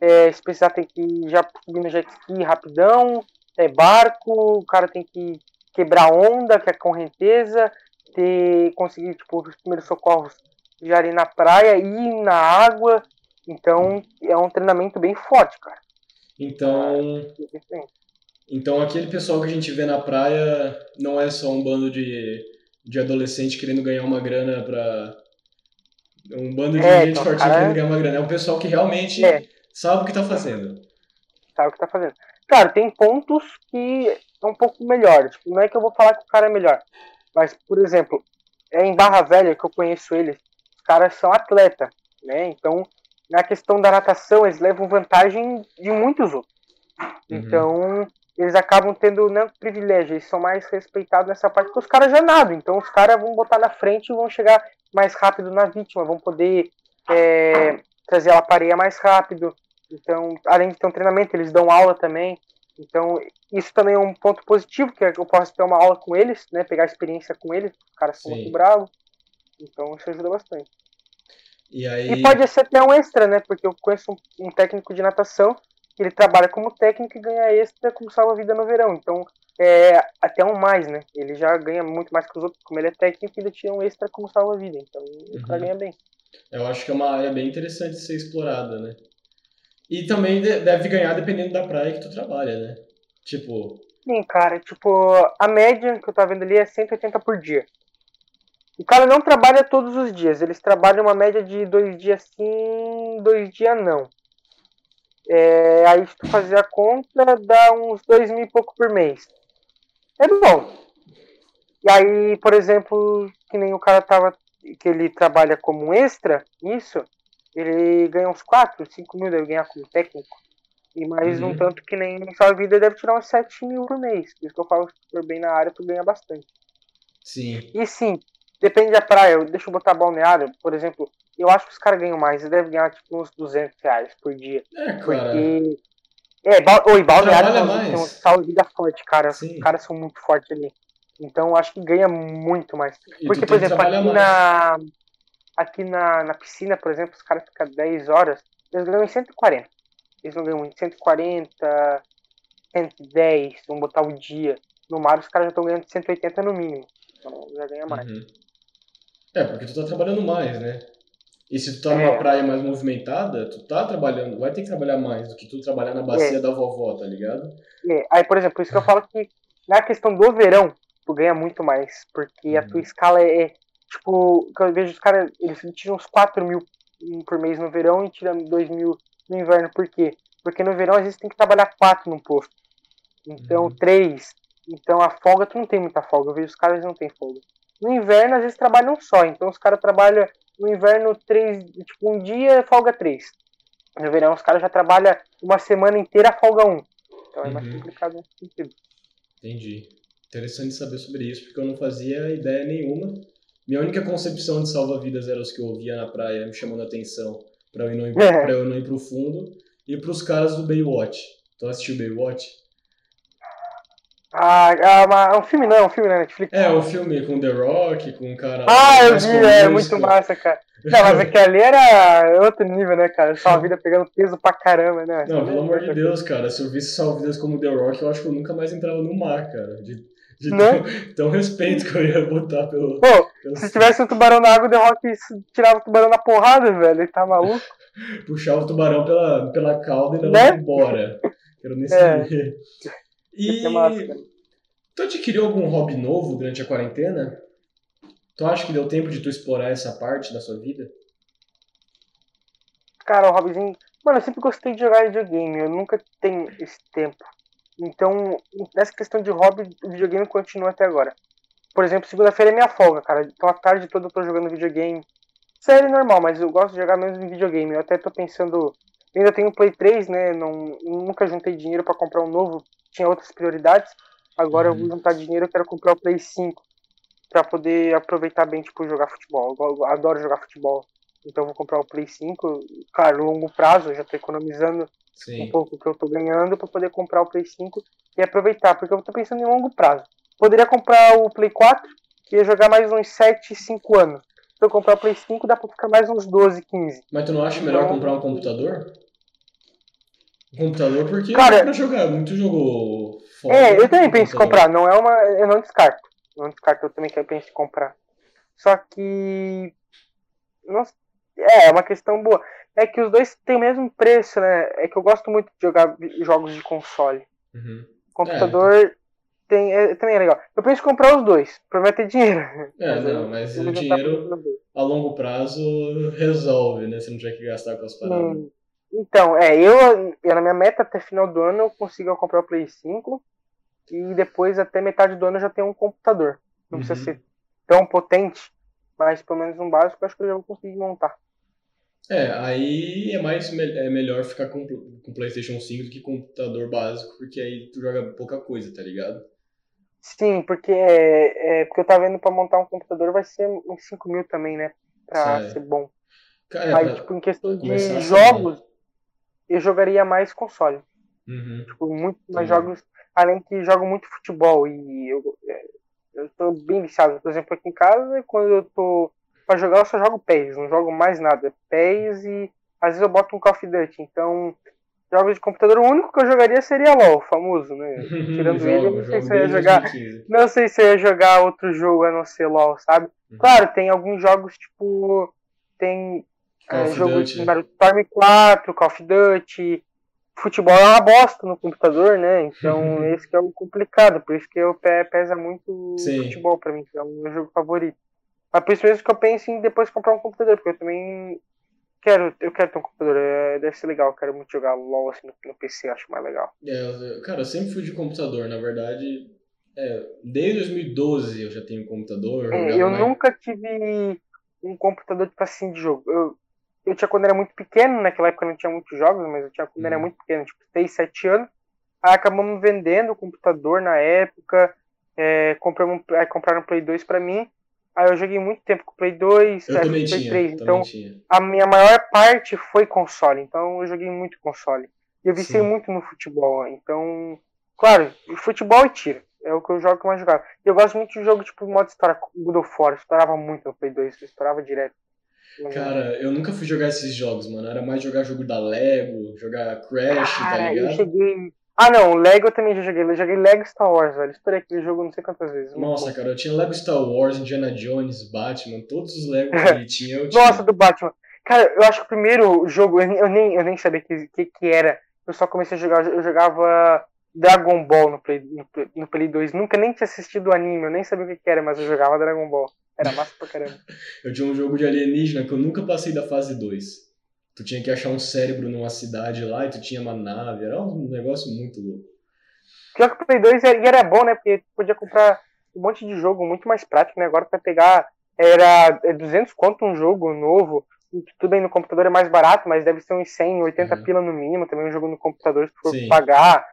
é, se precisar tem que já subir no jet ski rapidão, é barco, o cara tem que quebrar onda, que é correnteza, ter, conseguir tipo, os primeiros socorros já ali na praia e na água. Então é um treinamento bem forte, cara. Então, é, então aquele pessoal que a gente vê na praia não é só um bando de, de adolescente querendo ganhar uma grana pra. Um bando de é, gente então, querendo ganhar uma grana. É um pessoal que realmente é. Sabe o que tá fazendo. Sabe o que tá fazendo. Cara, tem pontos que é um pouco melhor. Tipo, não é que eu vou falar que o cara é melhor. Mas, por exemplo, é em Barra Velha que eu conheço eles. Os caras são atleta, né? Então, na questão da natação, eles levam vantagem de muitos outros. Uhum. Então, eles acabam tendo não privilégio, eles são mais respeitados nessa parte, porque os caras já nadam, então os caras vão botar na frente e vão chegar mais rápido na vítima, vão poder é, trazer ela para areia mais rápido. Então, além de ter um treinamento, eles dão aula também. Então, isso também é um ponto positivo, que eu posso ter uma aula com eles, né? Pegar experiência com eles, os caras são Sim. muito bravos. Então, isso ajuda bastante. E, aí... e pode ser até um extra, né? Porque eu conheço um, um técnico de natação ele trabalha como técnico e ganha extra como salva-vida no verão. Então, é até um mais, né? Ele já ganha muito mais que os outros, como ele é técnico, ele tira um extra como salva-vida. Então, uhum. o cara ganha bem. Eu acho que é uma área bem interessante de ser explorada, né? E também deve ganhar dependendo da praia que tu trabalha, né? Tipo. Sim, cara, tipo, a média que eu tava vendo ali é 180 por dia. O cara não trabalha todos os dias, eles trabalham uma média de dois dias sim, dois dias não. É, aí se tu fazer a conta, dá uns dois mil e pouco por mês. É bom. E aí, por exemplo, que nem o cara tava. que ele trabalha como extra, isso, ele ganha uns 4, 5 mil, deve ganhar como técnico. E mais uhum. um tanto que nem sua vida deve tirar uns 7 mil por mês. Por isso que eu falo que se for bem na área, tu ganha bastante. Sim. E sim, depende da praia. Deixa eu botar balneário, por exemplo, eu acho que os caras ganham mais. Eles devem ganhar tipo uns 200 reais por dia. É, cara. Porque. É, ba... Oi, balneário tem um saúde vida forte, cara. Sim. Os caras são muito fortes ali. Então eu acho que ganha muito mais. E Porque, por exemplo, aqui mais. na. Aqui na, na piscina, por exemplo, os caras ficam 10 horas, eles ganham em 140. Eles não ganham em 140, 110, vamos botar o dia. No mar os caras já estão ganhando 180 no mínimo. Então já ganha mais. Uhum. É, porque tu tá trabalhando mais, né? E se tu tá numa é. praia mais movimentada, tu tá trabalhando, vai ter que trabalhar mais do que tu trabalhar na bacia é. da vovó, tá ligado? É. Aí, por exemplo, isso que eu falo que na questão do verão, tu ganha muito mais, porque uhum. a tua uhum. escala é, é, tipo, que eu vejo os caras, eles tiram uns 4 mil por mês no verão e tiram 2 mil no inverno, por quê? Porque no verão às vezes tem que trabalhar 4 no posto, então uhum. 3, então a folga tu não tem muita folga, eu vejo os caras não tem folga. No inverno às vezes trabalham só, então os caras trabalham no inverno três, tipo, um dia folga três. No verão os caras já trabalham uma semana inteira folga um. Então é mais uhum. complicado nesse sentido. Entendi. Interessante saber sobre isso, porque eu não fazia ideia nenhuma. Minha única concepção de salva-vidas era os que eu ouvia na praia, me chamando a atenção para eu, não ir, é. pra eu não ir pro fundo. E pros caras do Baywatch. Tu assistiu Baywatch? Ah, é, é um filme não, é um filme na Netflix. É, um filme com The Rock, com um cara. Ah, eu vi, é muito massa, cara. Não, mas aquele ali era outro nível, né, cara? Sua vida pegando peso pra caramba, né? Não, pelo amor de Deus, cara. Se eu visse salvidas como The Rock, eu acho que eu nunca mais entrava no mar, cara. De, de tão, tão, respeito que eu ia botar pelo. Pô, pelo... se tivesse um tubarão na água, The Rock tirava o tubarão na porrada, velho. Ele tá maluco. Puxava o tubarão pela, pela cauda e levava né? embora. Quero nem é. saber. E. É massa, tu adquiriu algum hobby novo durante a quarentena? Tu acha que deu tempo de tu explorar essa parte da sua vida? Cara, o hobbyzinho. Mano, eu sempre gostei de jogar videogame, eu nunca tenho esse tempo. Então, nessa questão de hobby, o videogame continua até agora. Por exemplo, segunda-feira é minha folga, cara. Então a tarde toda eu tô jogando videogame. Série normal, mas eu gosto de jogar mesmo em videogame. Eu até tô pensando. Eu ainda tenho o Play 3, né? Não, nunca juntei dinheiro para comprar um novo tinha outras prioridades. Agora uhum. eu vou juntar dinheiro, eu quero comprar o Play 5 para poder aproveitar bem, tipo, jogar futebol. Eu adoro jogar futebol. Então eu vou comprar o Play 5, claro, longo prazo, eu já tô economizando Sim. um pouco que eu tô ganhando para poder comprar o Play 5 e aproveitar, porque eu tô pensando em longo prazo. Poderia comprar o Play 4 e ia jogar mais uns 7, 5 anos. Se eu comprar o Play 5, dá pra ficar mais uns 12, 15. Mas tu não acha melhor então, comprar um computador? computador porque Cara, pra jogar muito jogo fora. É, eu também penso em comprar, não é uma. Eu não descarto. Não descarto, eu também penso em comprar. Só que. Nossa, é, é uma questão boa. É que os dois têm o mesmo preço, né? É que eu gosto muito de jogar jogos de console. Uhum. Computador é, tem, é, também é legal. Eu penso em comprar os dois. Pra ter dinheiro. É, não, mas o dinheiro a longo prazo resolve, né? Se não tiver que gastar com as paradas. Hum. Então, é, eu, eu na minha meta até final do ano eu consigo comprar o Play 5 e depois até metade do ano eu já tenho um computador. Não uhum. precisa ser tão potente, mas pelo menos um básico eu acho que eu já vou conseguir montar. É, aí é mais é melhor ficar com, com PlayStation 5 do que computador básico, porque aí tu joga pouca coisa, tá ligado? Sim, porque é, é porque eu tava vendo pra montar um computador vai ser uns 5 mil também, né? Pra ser bom. É, aí, tipo, em questão de jogos, eu jogaria mais console. Uhum. Tipo, muito mais jogos, além que jogo muito futebol e eu, é, eu tô bem viciado. Por exemplo, aqui em casa, quando eu tô pra jogar, eu só jogo PES, não jogo mais nada. PES e às vezes eu boto um Call of Duty. Então, jogos de computador, o único que eu jogaria seria LoL, famoso, né? Tirando jogo, ele, eu não sei se eu ia jogar. Não sei se eu ia jogar outro jogo a não ser LoL, sabe? Uhum. Claro, tem alguns jogos, tipo. Tem é, jogo de Storm 4, Call of Duty. Futebol é uma bosta no computador, né? Então esse que é o complicado. Por isso que o pé pesa muito Sim. futebol pra mim, que é o meu jogo favorito. Mas por isso mesmo que eu penso em depois comprar um computador, porque eu também quero, eu quero ter um computador, é, deve ser legal, eu quero muito jogar LOL assim no, no PC, acho mais legal. É, cara, eu sempre fui de computador, na verdade. É, desde 2012 eu já tenho computador. É, eu mais... nunca tive um computador tipo assim de jogo. Eu, eu tinha quando era muito pequeno, naquela época não tinha muitos jogos, mas eu tinha quando era uhum. muito pequeno, tipo 6, 7 anos. Aí acabamos vendendo o computador na época, é, compramos, aí compraram um Play 2 pra mim. Aí eu joguei muito tempo com o Play 2, eu Play tinha, 3. Então a minha maior parte foi console. Então eu joguei muito console. E eu viciei Sim. muito no futebol. Então, claro, futebol e tiro. É o que eu jogo que mais jogava. E eu gosto muito de jogo tipo modo história, God of War. Estourava muito no Play 2, estourava direto. Cara, eu nunca fui jogar esses jogos, mano. Era mais jogar jogo da Lego, jogar Crash, tá ligado? Eu cheguei. Ah, não, Lego eu também já joguei. Eu joguei Lego Star Wars, velho. Estourei aquele jogo não sei quantas vezes. Nossa, cara, eu tinha Lego Star Wars, Indiana Jones, Batman, todos os Legos que tinha eu tinha. Nossa, do Batman. Cara, eu acho que o primeiro jogo, eu nem, eu nem sabia o que, que, que, era. Eu só comecei a jogar, eu jogava Dragon Ball no Play, no, Play, no Play 2. Nunca nem tinha assistido o anime, eu nem sabia o que, que era, mas eu jogava Dragon Ball. Era massa pra caramba. eu tinha um jogo de alienígena que eu nunca passei da fase 2. Tu tinha que achar um cérebro numa cidade lá e tu tinha uma nave. Era um negócio muito louco. Pior que o Play 2 era, era bom, né? Porque tu podia comprar um monte de jogo muito mais prático, né? Agora pra pegar era 200 é conto um jogo novo. Tudo bem, no computador é mais barato, mas deve ser uns 100, 80 uhum. pila no mínimo. Também um jogo no computador, se for Sim. pagar.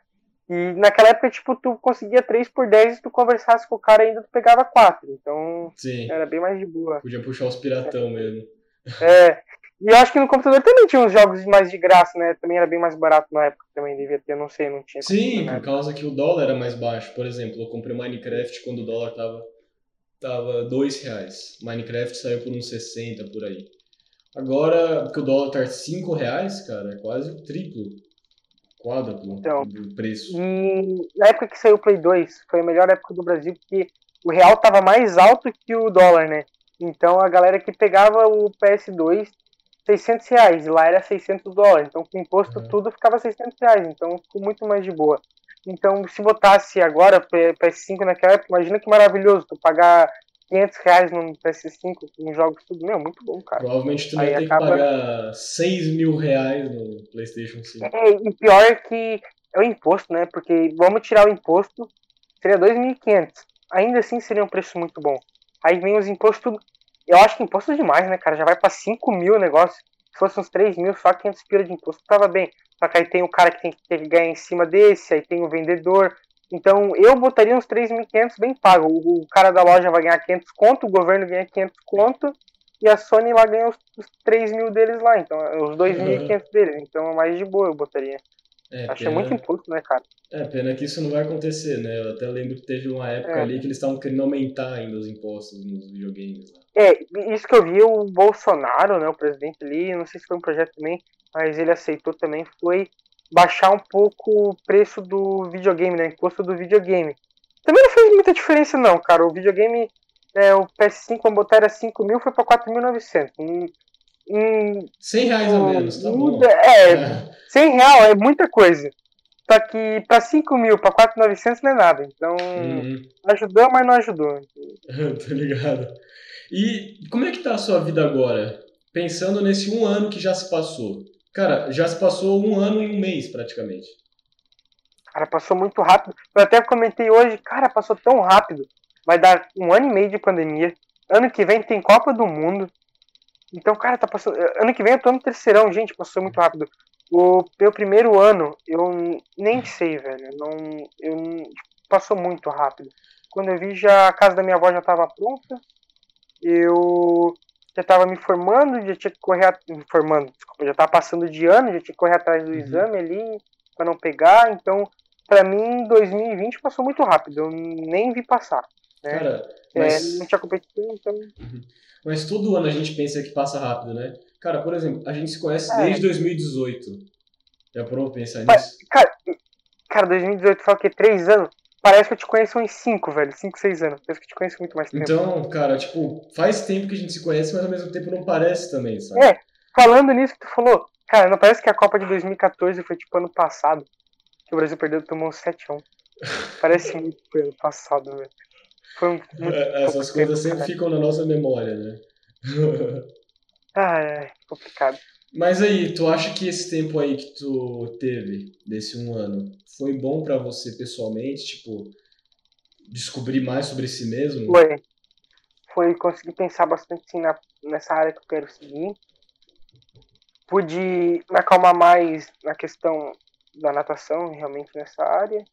E naquela época, tipo, tu conseguia 3 por 10 e tu conversasse com o cara ainda, tu pegava 4. Então, Sim. era bem mais de boa. Podia puxar os piratão é. mesmo. É. E eu acho que no computador também tinha uns jogos mais de graça, né? Também era bem mais barato na época, também devia ter, não sei, não tinha. Sim, por causa que o dólar era mais baixo. Por exemplo, eu comprei Minecraft quando o dólar tava, tava 2 reais. Minecraft saiu por uns 60 por aí. Agora, porque o dólar tá 5 reais, cara, é quase o triplo quádruplo então, do preço. E na época que saiu o Play 2, foi a melhor época do Brasil, porque o real tava mais alto que o dólar, né? Então a galera que pegava o PS2, 600 reais, e lá era 600 dólares. Então com imposto uhum. tudo ficava 600 reais, então ficou muito mais de boa. Então se botasse agora PS5 naquela época, imagina que maravilhoso, tu pagar 500 reais no PS5 com jogos tudo. Meu, muito bom, cara. Provavelmente tu vai ter acaba... que pagar 6 mil reais no PlayStation 5. É, e pior é que é o imposto, né? Porque vamos tirar o imposto, seria 2.500. Ainda assim seria um preço muito bom. Aí vem os impostos. Eu acho que imposto é demais, né, cara? Já vai pra 5 mil o negócio. Se fosse uns 3 mil, só 500 pila de imposto tava bem. Só que aí tem o cara que tem que ganhar em cima desse, aí tem o vendedor, então eu botaria uns 3.500 bem pago. O, cara da loja vai ganhar 500 conto, o governo ganha 500 conto e a Sony lá ganha os, os 3 mil deles lá, então os 2.500 uhum. deles. Então é mais de boa eu botaria. É, Achei pena... muito imposto, né, cara? É, pena que isso não vai acontecer, né? Eu até lembro que teve uma época é. ali que eles estavam querendo aumentar ainda os impostos nos videogames. Lá. É, isso que eu vi, o Bolsonaro, né, o presidente ali, não sei se foi um projeto também, mas ele aceitou também, foi baixar um pouco o preço do videogame, né? Imposto do videogame. Também não fez muita diferença, não, cara. O videogame, é, o PS5, quando botar era 5 mil, foi pra 4.900. Em, em, 100 reais a menos, tá bom. É, é, 100 real é muita coisa. Só que pra 5 mil, pra 4.900 não é nada. Então, uhum. ajudou, mas não ajudou. Tô ligado. E como é que tá a sua vida agora? Pensando nesse um ano que já se passou. Cara, já se passou um ano e um mês praticamente. Cara, passou muito rápido. Eu até comentei hoje, cara, passou tão rápido. Vai dar um ano e meio de pandemia. Ano que vem tem Copa do Mundo. Então, cara, tá passando. Ano que vem eu tô no terceirão, gente, passou muito rápido. O meu primeiro ano, eu nem sei, velho. Não, eu, passou muito rápido. Quando eu vi, já a casa da minha avó já tava pronta. Eu já estava me formando, já tinha que correr, me formando, desculpa, já estava passando de ano, já tinha que correr atrás do uhum. exame ali para não pegar. Então, para mim, 2020 passou muito rápido, eu nem vi passar. Né? Cara, mas... É, não tinha competição, então. Uhum. Mas todo ano a gente pensa que passa rápido, né? Cara, por exemplo, a gente se conhece é. desde 2018. Já parou pensar nisso? Cara, cara, 2018 foi o quê? Três anos? Parece que eu te conheço uns 5, velho. 5, 6 anos. Parece que eu te conheço muito mais tempo. Então, cara, tipo, faz tempo que a gente se conhece, mas ao mesmo tempo não parece também, sabe? É, falando nisso que tu falou, cara, não parece que a Copa de 2014 foi tipo ano passado. Que o Brasil perdeu, tomou um 7x1. Parece muito ano passado, velho. Foi muito é, Essas coisas sempre ficam na nossa memória, né? ah, é complicado. Mas aí, tu acha que esse tempo aí que tu teve, desse um ano, foi bom para você pessoalmente? Tipo, descobrir mais sobre si mesmo? Foi. Foi conseguir pensar bastante sim, na, nessa área que eu quero seguir. Pude me acalmar mais na questão da natação, realmente nessa área.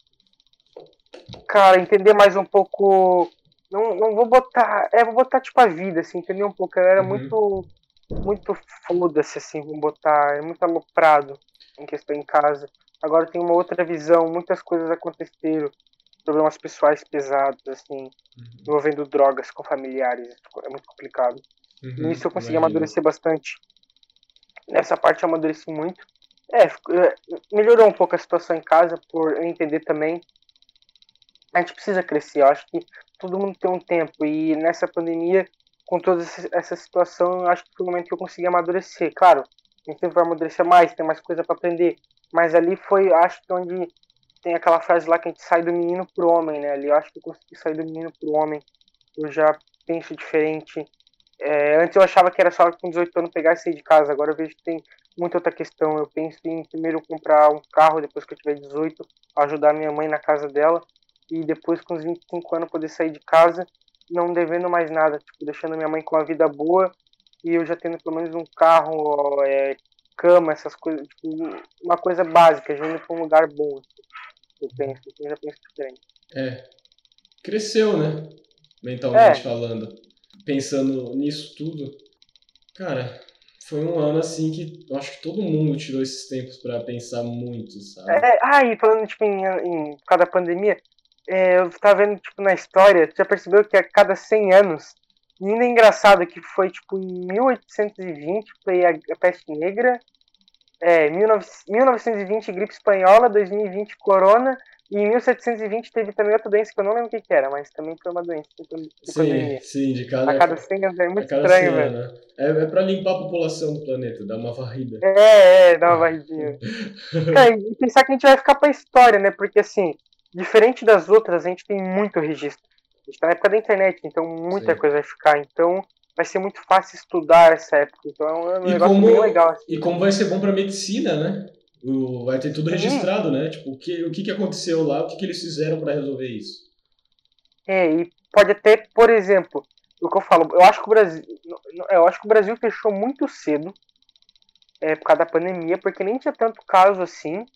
Cara, entender mais um pouco. Não, não vou botar. É, vou botar tipo a vida, assim, entender um pouco. Eu era uhum. muito muito foda-se, assim, vamos botar, é muito aloprado em questão em casa. Agora tem uma outra visão, muitas coisas aconteceram, problemas pessoais pesados, assim, uhum. envolvendo drogas com familiares, é muito complicado. Uhum, Nisso eu consegui imagina. amadurecer bastante. Nessa parte eu amadureci muito. É, é, melhorou um pouco a situação em casa, por eu entender também. A gente precisa crescer, eu acho que todo mundo tem um tempo, e nessa pandemia com toda essa situação, eu acho que foi o momento que eu consegui amadurecer. Claro, a gente vai amadurecer mais, tem mais coisa para aprender, mas ali foi, acho que onde tem aquela frase lá que a gente sai do menino pro homem, né? Ali eu acho que eu consegui sair do menino pro homem. Eu já penso diferente. É, antes eu achava que era só com 18 anos pegar e sair de casa. Agora eu vejo que tem muita outra questão. Eu penso em primeiro comprar um carro depois que eu tiver 18, ajudar minha mãe na casa dela e depois com os 25 anos poder sair de casa não devendo mais nada, tipo, deixando minha mãe com uma vida boa e eu já tendo pelo menos um carro, é, cama, essas coisas, tipo, uma coisa básica, já indo para um lugar bom. Eu penso, eu já penso diferente. É. Cresceu, né? Mentalmente é. falando. Pensando nisso tudo. Cara, foi um ano assim que eu acho que todo mundo tirou esses tempos para pensar muito, sabe? É, ah, e falando tipo em, em por causa da pandemia, é, eu tava vendo tipo na história, já percebeu que a cada 100 anos, e ainda é engraçado que foi tipo em 1820 foi a, a peste negra, é, 19, 1920 gripe espanhola, 2020 corona, e em 1720 teve também outra doença que eu não lembro o que, que era, mas também foi uma doença. sim, pandemia. sim, de cada. A cada 100 anos é muito estranho, velho. Né? É, é pra limpar a população do planeta, dar uma varrida. É, é, dar uma varridinha. Cara, e pensar que a gente vai ficar pra história, né? Porque assim, diferente das outras, a gente tem muito registro. A gente tá na época da internet, então muita sim. coisa vai ficar. Então vai ser muito fácil estudar essa época. Então é um negócio como, bem legal. Assim. E como vai ser bom pra medicina, né? O, vai ter tudo registrado, né? Tipo, o que, o que, que aconteceu lá, o que, que eles fizeram para resolver isso. É, e pode até, por exemplo, o que eu falo, eu acho que o Brasil, eu acho que o Brasil fechou muito cedo é, por causa da pandemia, porque nem tinha tanto caso assim.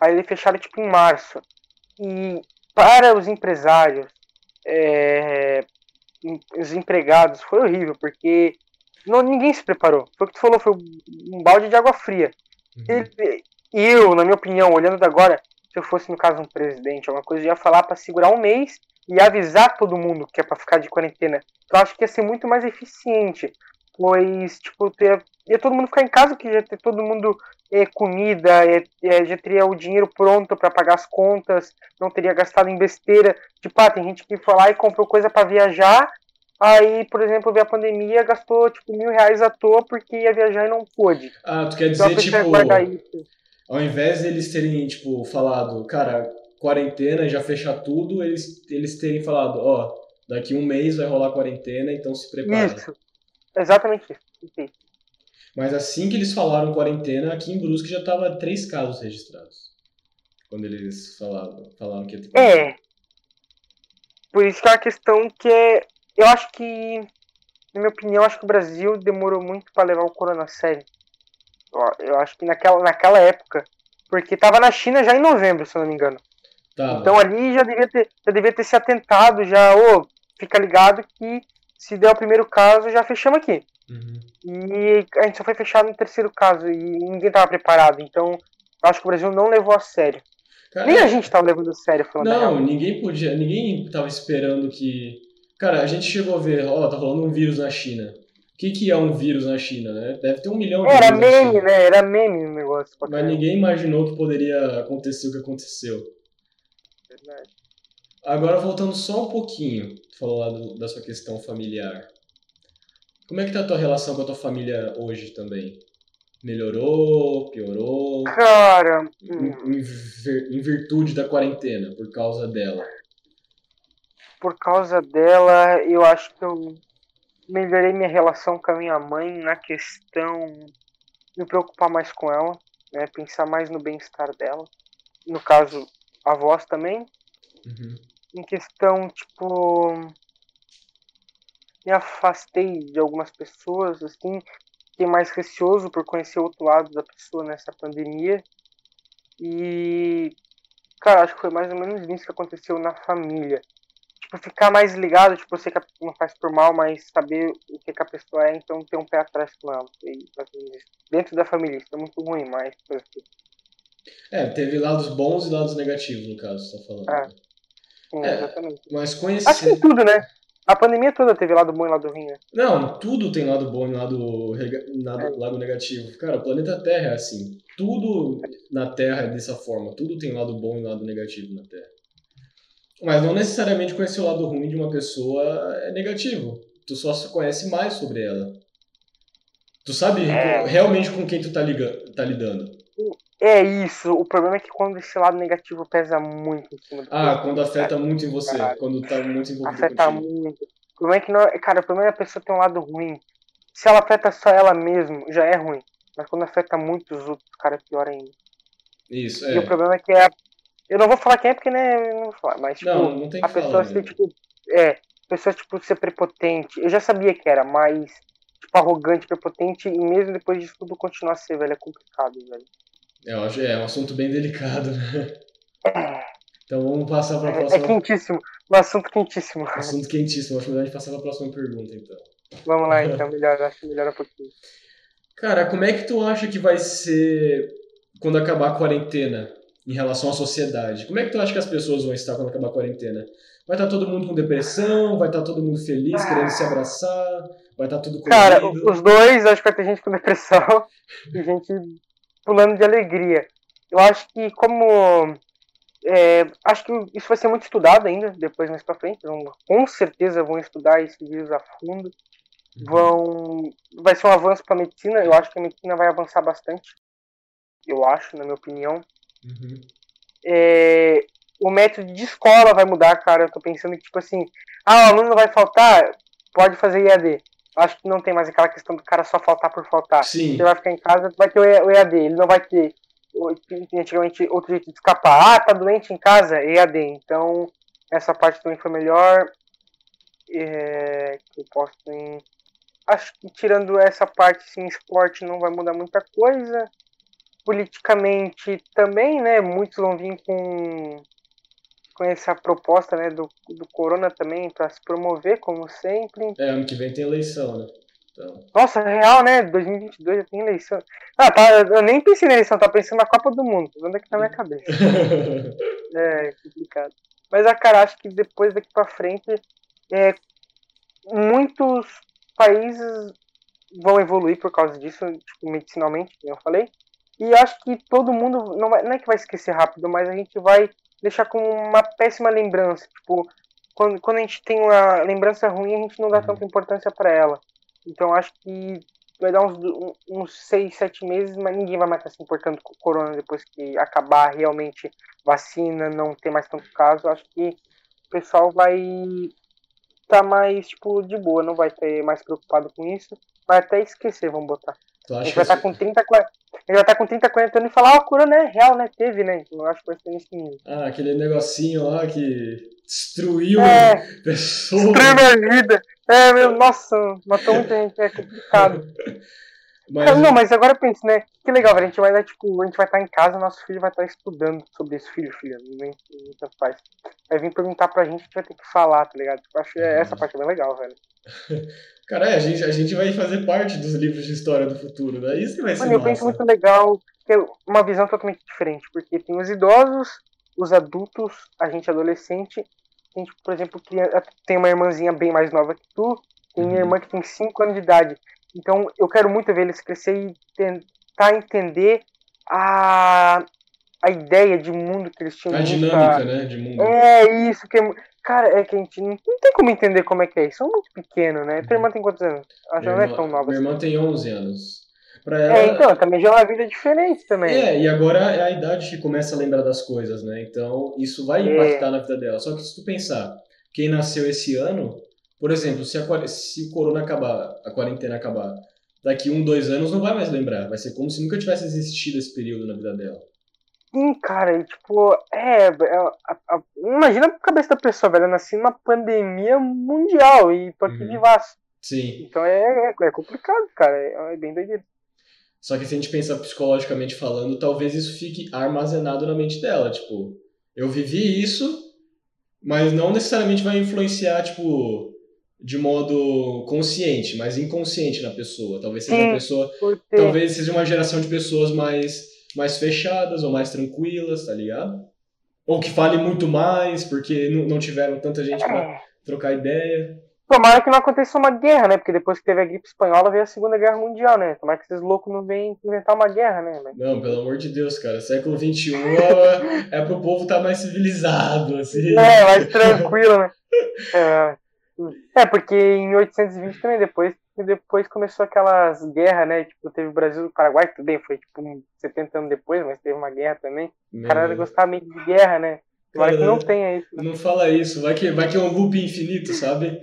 Aí eles fecharam tipo em março. E para os empresários, é, os empregados, foi horrível, porque não, ninguém se preparou. Foi o que tu falou, foi um balde de água fria. Uhum. eu, na minha opinião, olhando agora, se eu fosse no caso um presidente, alguma coisa, eu ia falar para segurar um mês e avisar todo mundo que é para ficar de quarentena. Eu acho que ia ser muito mais eficiente, pois, tipo, ter, ia todo mundo ficar em casa, que ia ter todo mundo é, comida, é, é, já teria o dinheiro pronto para pagar as contas, não teria gastado em besteira. Tipo, ah, tem gente que foi lá e comprou coisa para viajar Aí, por exemplo, veio a pandemia, gastou tipo mil reais à toa porque ia viajar e não pôde. Ah, tu quer então, dizer, então, tipo, ao invés deles terem, tipo, falado, cara, quarentena, já fechar tudo, eles, eles terem falado, ó, oh, daqui um mês vai rolar quarentena, então se prepara. Isso, exatamente isso. Mas assim que eles falaram quarentena, aqui em Brusque já tava três casos registrados. Quando eles falaram, falaram que ia ter É. Por isso que é uma questão que é eu acho que, na minha opinião, acho que o Brasil demorou muito para levar o corona a sério. Eu acho que naquela, naquela época, porque estava na China já em novembro, se eu não me engano. Tá. Então ali já devia ter, já devia ter se atentado, já, ô, oh, fica ligado que se der o primeiro caso, já fechamos aqui. Uhum. E a gente só foi fechado no terceiro caso e ninguém estava preparado. Então, acho que o Brasil não levou a sério. Cara, Nem a gente estava levando a sério falando Não, ninguém podia, ninguém estava esperando que Cara, a gente chegou a ver, ó, tá rolando um vírus na China. O que, que é um vírus na China, né? Deve ter um milhão de Era meme, né? Era meme o negócio. Mas ninguém imaginou que poderia acontecer o que aconteceu. Verdade. Agora, voltando só um pouquinho, tu falou lá do, da sua questão familiar. Como é que tá a tua relação com a tua família hoje também? Melhorou? Piorou? Cara... Em, em, em virtude da quarentena, por causa dela por causa dela, eu acho que eu melhorei minha relação com a minha mãe na questão me preocupar mais com ela, né, pensar mais no bem-estar dela. No caso, avós também. Uhum. Em questão, tipo, me afastei de algumas pessoas, assim, fiquei mais receoso por conhecer o outro lado da pessoa nessa pandemia. E, cara, acho que foi mais ou menos isso que aconteceu na família tipo, ficar mais ligado, tipo, eu sei que não faz por mal, mas saber o que, que a pessoa é, então ter um pé atrás com ela. E, dentro da família, isso é muito ruim, mas. É, teve lados bons e lados negativos, no caso, você tá falando. É, é exatamente. Mas conhecer. Acho que tudo, né? A pandemia toda teve lado bom e lado ruim, né? Não, tudo tem lado bom e lado, lado, é. lado negativo. Cara, o planeta Terra é assim. Tudo na Terra é dessa forma. Tudo tem lado bom e lado negativo na Terra. Mas não necessariamente conhecer o lado ruim de uma pessoa é negativo. tu só conhece mais sobre ela. Tu sabe É. realmente com quem tu tá, liga, tá lidando. É isso. O problema é que quando esse lado negativo pesa muito em cima do Ah, corpo, quando afeta muito em você, Caralho. quando tá muito envolvido afeta contigo. muito. O problema é que não, cara, o problema é a pessoa ter um lado ruim. Se ela afeta só ela mesma, já é ruim. Mas quando afeta muito os outros, cara, é pior ainda. Isso, E o é. problema é que é. Eu não vou falar quem é porque né, não vou falar, mas tipo, Não, não tem que a pessoa falar. ser né? tipo. É, a pessoa tipo ser prepotente. Eu já sabia que era, mas tipo arrogante, prepotente e mesmo depois disso tudo continuar a ser, velho, é complicado, velho. Eu acho, é um assunto bem delicado, né? Então vamos passar para a É, é próxima. quentíssimo, um assunto quentíssimo. Assunto quentíssimo. Acho melhor a gente passar para a próxima pergunta, então. Vamos lá então, melhor, acho que melhora um pouquinho. Cara, como é que tu acha que vai ser quando acabar a quarentena em relação à sociedade? Como é que tu acha que as pessoas vão estar quando acabar a quarentena? Vai estar todo mundo com depressão? Vai estar todo mundo feliz, querendo se abraçar? Vai estar tudo Cara, colorido? os dois, acho que vai ter gente com depressão e gente pulando de alegria. Eu acho que como. é, acho que isso vai ser muito estudado ainda, depois mais pra frente. Vão, com certeza vão estudar esse vírus a fundo. Uhum. Vão. Vai ser um avanço pra medicina. Eu acho que a medicina vai avançar bastante. Eu acho, na minha opinião. Uhum. É, o método de escola vai mudar, cara. Eu tô pensando que, tipo assim, ah, o aluno vai faltar, pode fazer IAD. Acho que não tem mais aquela questão do cara só faltar por faltar. Sim. Você vai ficar em casa, vai ter o EAD. Ele não vai ter, antigamente, outro jeito de escapar. Ah, tá doente em casa? EAD. Então, essa parte também foi melhor. É, que eu posso em... Acho que tirando essa parte, sim, esporte não vai mudar muita coisa. Politicamente também, né? Muitos vão vir com, com essa proposta né, do, do Corona também para se promover, como sempre. É, ano que vem tem eleição, né? Então, Nossa, real, né? 2022 já tem eleição. Ah, tá, eu nem pensei na eleição, tá pensando na Copa do Mundo. É que tá na minha cabeça? É complicado. Mas, ah, cara, acho que depois daqui pra frente, é, muitos países vão evoluir por causa disso, tipo, medicinalmente, como eu falei. E acho que todo mundo, não, vai, não é que vai esquecer rápido, mas a gente vai deixar como uma péssima lembrança. Tipo, quando, quando a gente tem uma lembrança ruim, a gente não dá Uhum. tanta importância pra ela. Então acho que vai dar uns, uns 6, 7 meses, mas ninguém vai mais estar se importando com o corona depois que acabar realmente vacina, não ter mais tanto caso. Acho que o pessoal vai estar mais, tipo, de boa, não vai ter mais preocupado com isso. Vai até esquecer, vamos botar. Tu A acha gente vai estar as- com 30, 40, a gente vai estar com 30, 40 anos e falar, ó, a corona é real, né? Teve, né? Eu acho que vai ser nesse nível. Ah, aquele negocinho lá que destruiu É, pessoas. destruiu minha vida. É, meu, nossa, matou muita gente, é complicado. Mas, não, mas agora eu penso, né? Que legal, velho. A gente vai dar, tipo, a gente vai estar em casa, nosso filho vai estar estudando sobre isso, filho, filha. Nem, nem tanto faz. Vai vir perguntar pra gente, a gente vai ter que falar, tá ligado? Eu acho que Uhum. essa parte é bem legal, velho. cara, é, a gente, a gente vai fazer parte dos livros de história do futuro, né? Isso que vai ser Mano, eu penso muito legal, que é uma visão totalmente diferente, porque tem os idosos, os adultos, a gente adolescente, tem, tipo, por exemplo, tem uma irmãzinha bem mais nova que tu, tem minha Uhum. irmã que tem 5 anos de idade. Então eu quero muito ver eles crescer e tentar entender a, a ideia de mundo que eles tinham. A dinâmica, né, de mundo. É isso que é. Cara, é que a gente não, não tem como entender como é que é. Eles são muito pequenos, né? Tua irmã tem quantos anos? Minha ela não é irmã- tão nova Minha assim. irmã tem 11 anos. Pra ela, É, então, também já é uma vida diferente também. É, e agora é a idade que começa a lembrar das coisas, né? Então, isso vai É. impactar na vida dela. Só que se tu pensar, quem nasceu esse ano, por exemplo, se, a, se o corona acabar, a quarentena acabar, daqui um, dois anos não vai mais lembrar. Vai ser como se nunca tivesse existido esse período na vida dela. Sim, cara, e tipo, é. é, a- a- imagina a cabeça da pessoa, velho. Nasci numa pandemia mundial e tô aqui Uhum. vivaço. Sim. Então é, é, é complicado, cara. É, é bem doideiro. Só que se a gente pensar psicologicamente falando, talvez isso fique armazenado na mente dela. Tipo, eu vivi isso, mas não necessariamente vai influenciar, tipo, de modo consciente, mas inconsciente na pessoa. Talvez seja uma Sim. pessoa. Porque, Talvez seja uma geração de pessoas mais, mais fechadas ou mais tranquilas, tá ligado? Ou que falem muito mais, porque não, não tiveram tanta gente pra é, trocar ideia. tomara que não aconteça uma guerra, né? Porque depois que teve a gripe espanhola veio a Segunda Guerra Mundial, né? Tomara que esses loucos não venham inventar uma guerra, né? Mas- Não, pelo amor de Deus, cara. Século XXI é, é pro povo estar mais civilizado, assim. É, mais tranquilo, né? É, É, porque em 1820 também, depois, depois começou aquelas guerras, né? Tipo, teve o Brasil e o Paraguai, tudo bem, foi tipo 70 anos depois, mas teve uma guerra também. O cara gostava meio de guerra, né? Tomara que não tenha isso. Né? Não fala isso, vai que, vai que é um loop infinito, sabe?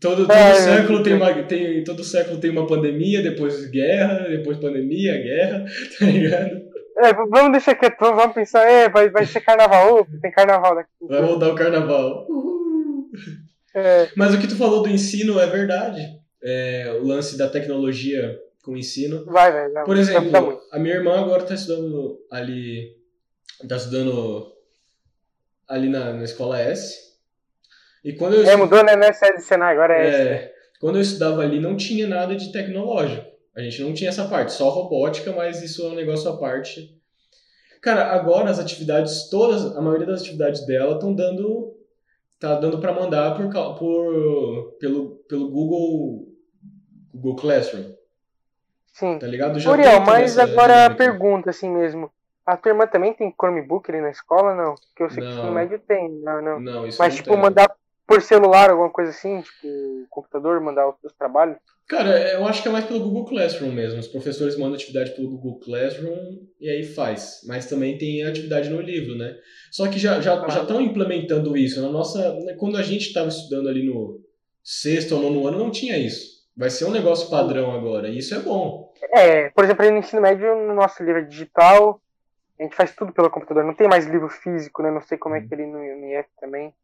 Todo, todo, é, século tem uma, tem, todo século tem uma pandemia, depois guerra, depois pandemia, guerra, tá ligado? É, vamos deixar quieto, vamos pensar, é, vai, vai ser carnaval, tem carnaval daqui. Vai voltar o carnaval. É. Mas o que tu falou do ensino é verdade. É, o lance da tecnologia com o ensino. Vai, vai, vai. Por exemplo, a minha irmã agora está estudando ali. Está estudando ali na, na escola S. E quando eu é, mudou, né? Não é de Senai, agora é, é Quando eu estudava ali, não tinha nada de tecnológico. A gente não tinha essa parte, só robótica, mas isso é um negócio à parte. Cara, agora as atividades, todas, a maioria das atividades dela estão dando. Tá dando para mandar por, por, pelo, pelo Google, Google Classroom. Sim. Tá ligado? Já Muriel, mas agora a pergunta assim mesmo. A tua irmã também tem Chromebook ali na escola, não? Porque eu sei não. que o médio tem, não, não. Não, isso Mas, não tipo, tem. mandar por celular, alguma coisa assim, tipo, computador, mandar os trabalhos? Cara, eu acho que é mais pelo Google Classroom mesmo. Os professores mandam atividade pelo Google Classroom e aí faz. Mas também tem atividade no livro, né? Só que já já ah. já estão implementando isso. Na nossa, né, quando a gente estava estudando ali no sexto ou nono ano, não tinha isso. Vai ser um negócio padrão agora. E isso é bom. É, por exemplo, no ensino médio, no nosso livro digital, a gente faz tudo pelo computador. Não tem mais livro físico, né? Não sei como é uhum. que ele no IF também.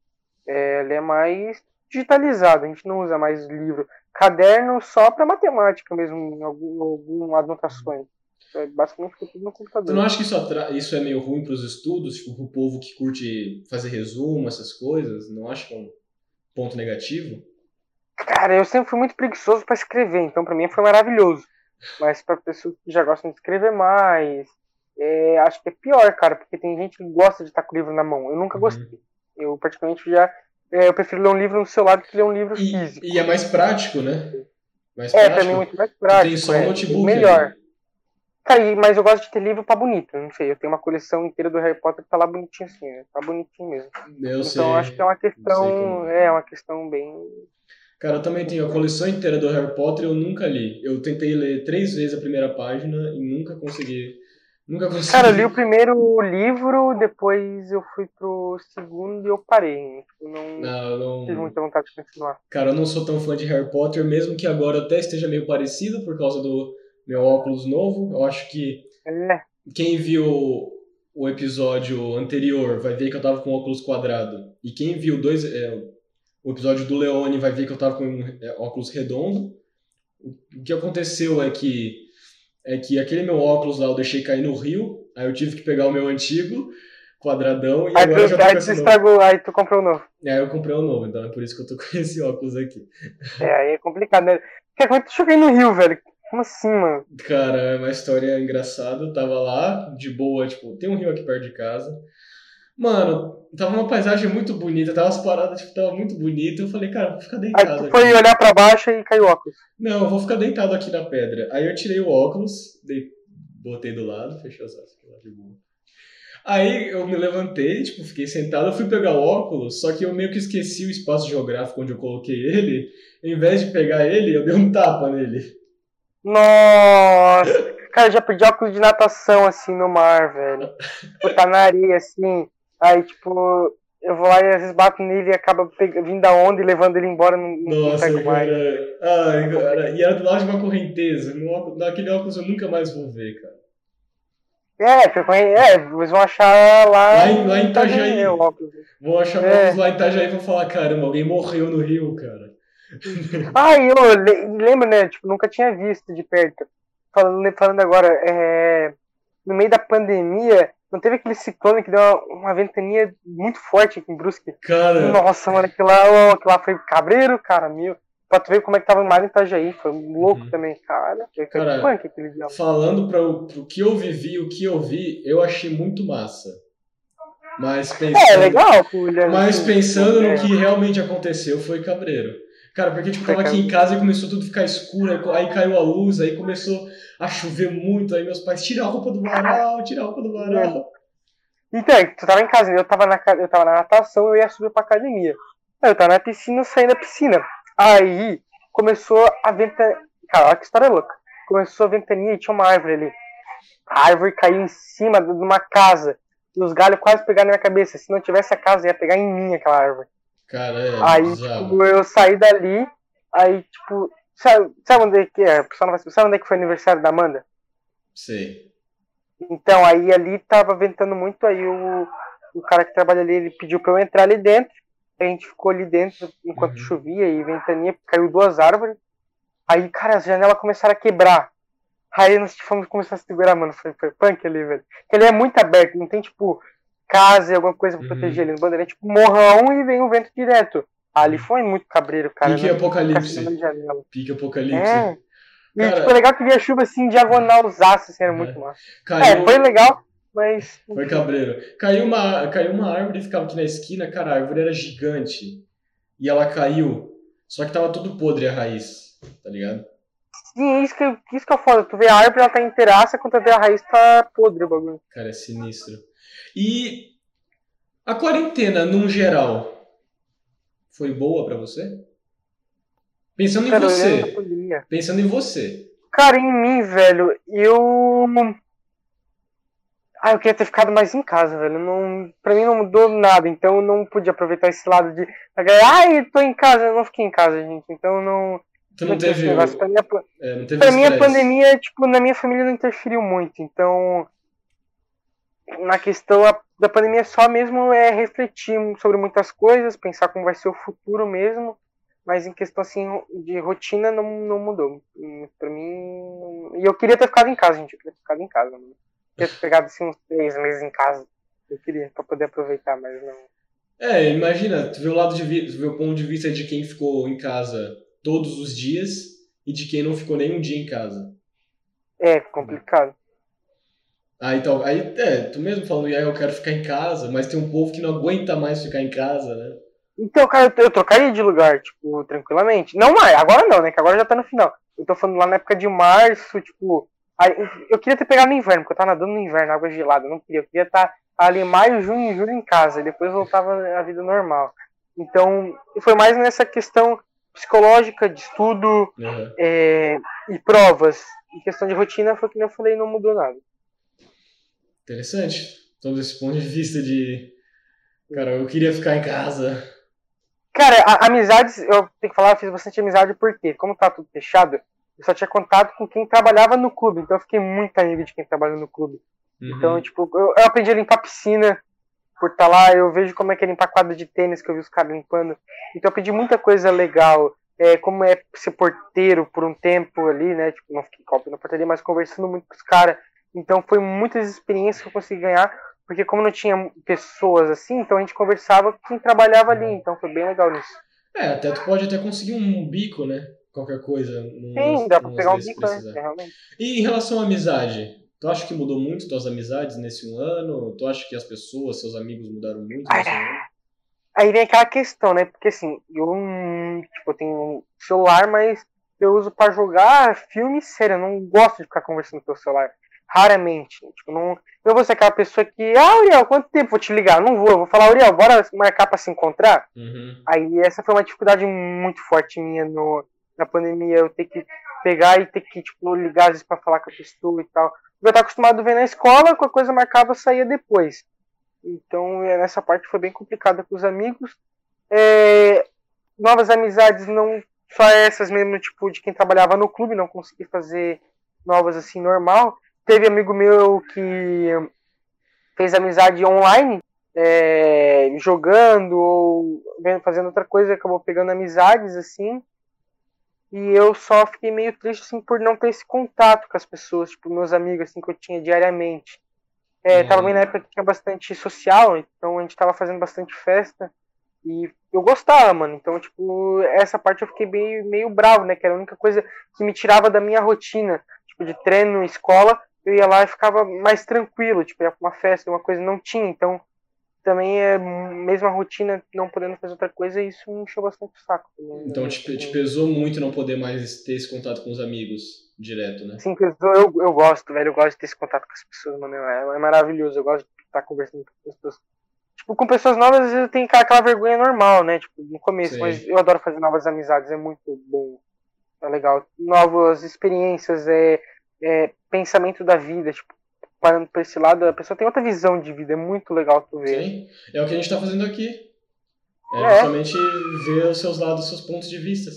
É, ele é mais digitalizado, a gente não usa mais livro. Caderno só para matemática mesmo, algumas anotações. É basicamente tudo no computador. Tu não acha que isso, isso é meio ruim para os estudos, tipo, pro povo que curte fazer resumo, essas coisas? Não acha que é um ponto negativo? Cara, eu sempre fui muito preguiçoso para escrever, então para mim foi maravilhoso. Mas para pessoas que já gostam de escrever mais, é, acho que é pior, cara, porque tem gente que gosta de estar com o livro na mão. Eu nunca uhum. gostei. Eu praticamente já. É, eu prefiro ler um livro no celular do que ler um livro e, físico. E é mais prático, né? Mais é, prático. pra mim é muito mais prático. Tem só um é, notebook. Melhor. Cara, mas eu gosto de ter livro pra bonito. Não sei, eu tenho uma coleção inteira do Harry Potter que tá lá bonitinho assim, né? Tá bonitinho mesmo. Eu então sei. acho que é uma questão. É. é uma questão bem. Cara, eu também tenho a coleção inteira do Harry Potter e eu nunca li. Eu tentei ler três vezes a primeira página e nunca consegui Nunca consegui. Cara, eu li o primeiro livro, depois eu fui pro segundo e eu parei. Eu não, não, não tive muita vontade de continuar. Cara, eu não sou tão fã de Harry Potter, mesmo que agora até esteja meio parecido por causa do meu óculos novo. Eu acho que é. quem viu o episódio anterior vai ver que eu tava com óculos quadrado. E quem viu dois, é, o episódio do Leone vai ver que eu tava com é, óculos redondo. O que aconteceu é que é que aquele meu óculos lá eu deixei cair no rio, aí eu tive que pegar o meu antigo, quadradão, e aí agora tu, já tô aí tu estragou, aí tu comprou um novo. É, aí eu comprei um novo, então é por isso que eu tô com esse óculos aqui. É, aí é complicado, né? Porque como é que tu joguei no rio, velho? Como assim, mano? Cara, é uma história engraçada. Eu tava lá, de boa, tipo, tem um rio aqui perto de casa. Mano, tava uma paisagem muito bonita, tava as paradas, tipo, tava muito bonito. Eu falei, cara, vou ficar deitado. Aí tu foi olhar pra baixo e caiu o óculos. Não, eu vou ficar deitado aqui na pedra. Aí eu tirei o óculos, dei, botei do lado, fechei os olhos lá de boa. Aí eu me levantei, tipo, fiquei sentado, eu fui pegar o óculos, só que eu meio que esqueci o espaço geográfico onde eu coloquei ele. Em vez de pegar ele, eu dei um tapa nele. Nossa! Cara, eu já perdi óculos de natação assim no mar, velho. Botar na areia assim. Aí, tipo, eu vou lá e às vezes bato nele e acaba vindo da onda e levando ele embora. Não, Nossa, não mais. Ai, cara. E era do lado de uma correnteza. Naquele óculos eu nunca mais vou ver, cara. É, é, vocês vão achar lá, lá em, lá em Itajaí. Vão achar é. óculos lá em Itajaí e vão falar, caramba, alguém morreu no Rio, cara. Ah, eu lembro, né? Tipo, nunca tinha visto de perto. Falando, falando agora, é, no meio da pandemia, não teve aquele ciclone que deu uma, uma ventania muito forte aqui em Brusque? Cara. Nossa, mano, aquilo lá, aquilo lá foi cabreiro, cara, meu. Pra tu ver como é que tava o mar em Itajaí, foi louco uhum. também, cara. Foi cara, punk aquele dia. Falando pra, pro que eu vivi, o que eu vi, eu achei muito massa. Mas pensando, é, legal, Juliano. Mas pensando no que realmente aconteceu, foi cabreiro. Cara, porque tipo, tava aqui em casa e começou tudo a ficar escuro, aí caiu a luz, aí começou a chover muito, aí meus pais, tira a roupa do varal, tira a roupa do varal. Então, tu tava em casa, eu tava na, eu tava na natação, eu ia subir pra academia. Eu tava na piscina, saí da piscina. Aí começou a ventania. Cara, olha que história louca. Começou a ventania e tinha uma árvore ali. A árvore caiu em cima de uma casa. E os galhos quase pegaram na minha cabeça. Se não tivesse a casa, ia pegar em mim aquela árvore. Cara, é aí, bizarro. tipo, eu saí dali. Aí, tipo, sabe, sabe onde é que é? O pessoal Sabe onde é que foi o aniversário da Amanda? Sei. Então, aí ali tava ventando muito, aí o, o cara que trabalha ali, ele pediu pra eu entrar ali dentro. A gente ficou ali dentro enquanto Uhum. chovia e ventania, caiu duas árvores. Aí, cara, as janelas começaram a quebrar. Aí nós fomos começar a segurar, mano. Foi, foi punk ali, velho. Porque ele é muito aberto, não tem, tipo, casa e alguma coisa pra Uhum. proteger ele. No bandeira é tipo morrão e vem o vento direto. Ali foi muito cabreiro, cara. Pique né? apocalipse. Pique apocalipse. É. E, Cara- tipo, é legal que via chuva assim, diagonal os aços, assim, era É. muito massa. Caiu, É, foi legal, mas. Foi cabreiro. Caiu uma, caiu uma árvore e ficava aqui na esquina, cara, a árvore era gigante. E ela caiu, só que tava tudo podre a raiz, tá ligado? Sim, isso que, isso que é foda. Tu vê a árvore, ela tá inteiraça, quando tu vê a raiz, tá podre o bagulho. Cara, é sinistro. E a quarentena, num geral, foi boa pra você? Pensando em Cara, olhando você. Pensando em você. Cara, em mim, velho, eu. Ah, eu queria ter ficado mais em casa, velho. Não, pra mim não mudou nada, então eu não pude aproveitar esse lado de. Ai, tô em casa, eu não fiquei em casa, gente. Então não. Tu não esse teve. Pra mim, a É, não pra mim a estresse. pandemia, tipo, na minha família não interferiu muito. Então. Na questão da pandemia só mesmo é refletir sobre muitas coisas, pensar como vai ser o futuro mesmo. Mas em questão assim de rotina não, não mudou. Pra mim. E eu queria ter ficado em casa, gente. Eu queria ter ficado em casa. Queria ter pegado assim uns três meses em casa. Eu queria, pra poder aproveitar, mas não. É, imagina, tu vê o lado de tu vê o ponto de vista de quem ficou em casa todos os dias e de quem não ficou nem um dia em casa. É complicado. Ah, então, aí, é, tu mesmo falando, ah, eu quero ficar em casa, mas tem um povo que não aguenta mais ficar em casa, né? Então, cara, eu, eu trocaria de lugar, tipo, tranquilamente. Não mais, agora não, né? Que agora já tá no final. Eu tô falando lá na época de março, tipo. aí, eu queria ter pegado no inverno, porque eu tava nadando no inverno, água gelada. Eu não queria. Eu queria estar ali maio, junho e julho em casa. E depois voltava a vida normal. Então, foi mais nessa questão psicológica, de estudo Uhum. é, e provas. Em questão de rotina, foi que eu falei, não mudou nada. Interessante. Então, desse ponto de vista de. Cara, eu queria ficar em casa. Cara, a- amizades, eu tenho que falar, eu fiz bastante amizade porque, como tá tudo fechado, eu só tinha contato com quem trabalhava no clube. Então eu fiquei muito amigo de quem trabalha no clube. Uhum. Então, tipo, eu, eu aprendi a limpar piscina por estar lá. Eu vejo como é que é limpar quadra de tênis que eu vi os caras limpando. Então eu aprendi muita coisa legal. É, como é ser porteiro por um tempo ali, né? Tipo, não fiquei copo na portaria, mas conversando muito com os caras. Então foi muitas experiências que eu consegui ganhar. Porque como não tinha pessoas assim, então a gente conversava com quem trabalhava ali. Então foi bem legal nisso. É, até tu pode até conseguir um bico, né? Qualquer coisa. Sim, dá pra pegar um bico, né? precisar. É, realmente. E em relação à amizade? Tu acha que mudou muito tuas amizades nesse um ano? Tu acha que as pessoas, seus amigos mudaram muito nesse um ano? Aí vem aquela questão, né? Porque assim, eu, tipo, eu tenho um celular, mas eu uso pra jogar filme série. Eu não gosto de ficar conversando pelo celular. Raramente. Tipo, não, eu vou ser aquela pessoa que, ah, Uriel, quanto tempo vou te ligar? Não vou. Eu vou falar, Uriel, bora marcar pra se encontrar? Uhum. Aí essa foi uma dificuldade muito forte minha no, na pandemia. Eu ter que pegar e ter que, tipo, ligar às vezes pra falar com a pessoa e tal. Eu estava acostumado a ver na escola, com a coisa marcava, saía depois. Então, é, nessa parte foi bem complicada com os amigos. É, novas amizades, não só essas mesmo, tipo, de quem trabalhava no clube, não consegui fazer novas assim, normal. Teve amigo meu que fez amizade online, é, jogando ou fazendo outra coisa, acabou pegando amizades assim. E eu só fiquei meio triste assim por não ter esse contato com as pessoas, tipo meus amigos assim que eu tinha diariamente. É, Uhum. Tava bem na época que tinha bastante social, então a gente tava fazendo bastante festa. E eu gostava, mano. Então, tipo, essa parte eu fiquei meio, meio bravo, né? Que era a única coisa que me tirava da minha rotina. Tipo, de treino, escola, eu ia lá e ficava mais tranquilo. Tipo, ia pra uma festa, uma coisa não tinha. Então, também é mesma rotina, não podendo fazer outra coisa, e isso me encheu bastante o saco. também, Então né? te, te pesou muito não poder mais ter esse contato com os amigos direto, né? Sim, pesou, eu, eu gosto, velho. Eu gosto de ter esse contato com as pessoas, mano. É, é maravilhoso. Eu gosto de estar conversando com as pessoas. tipo, com pessoas novas, às vezes eu tenho aquela vergonha normal, né? Tipo, no começo, Sim. mas eu adoro fazer novas amizades, é muito bom. É legal. Novas experiências, é, é pensamento da vida, tipo, parando pra esse lado, a pessoa tem outra visão de vida, é muito legal tu ver. Sim, é o que a gente tá fazendo aqui. É, é. justamente ver os seus lados, os seus pontos de vista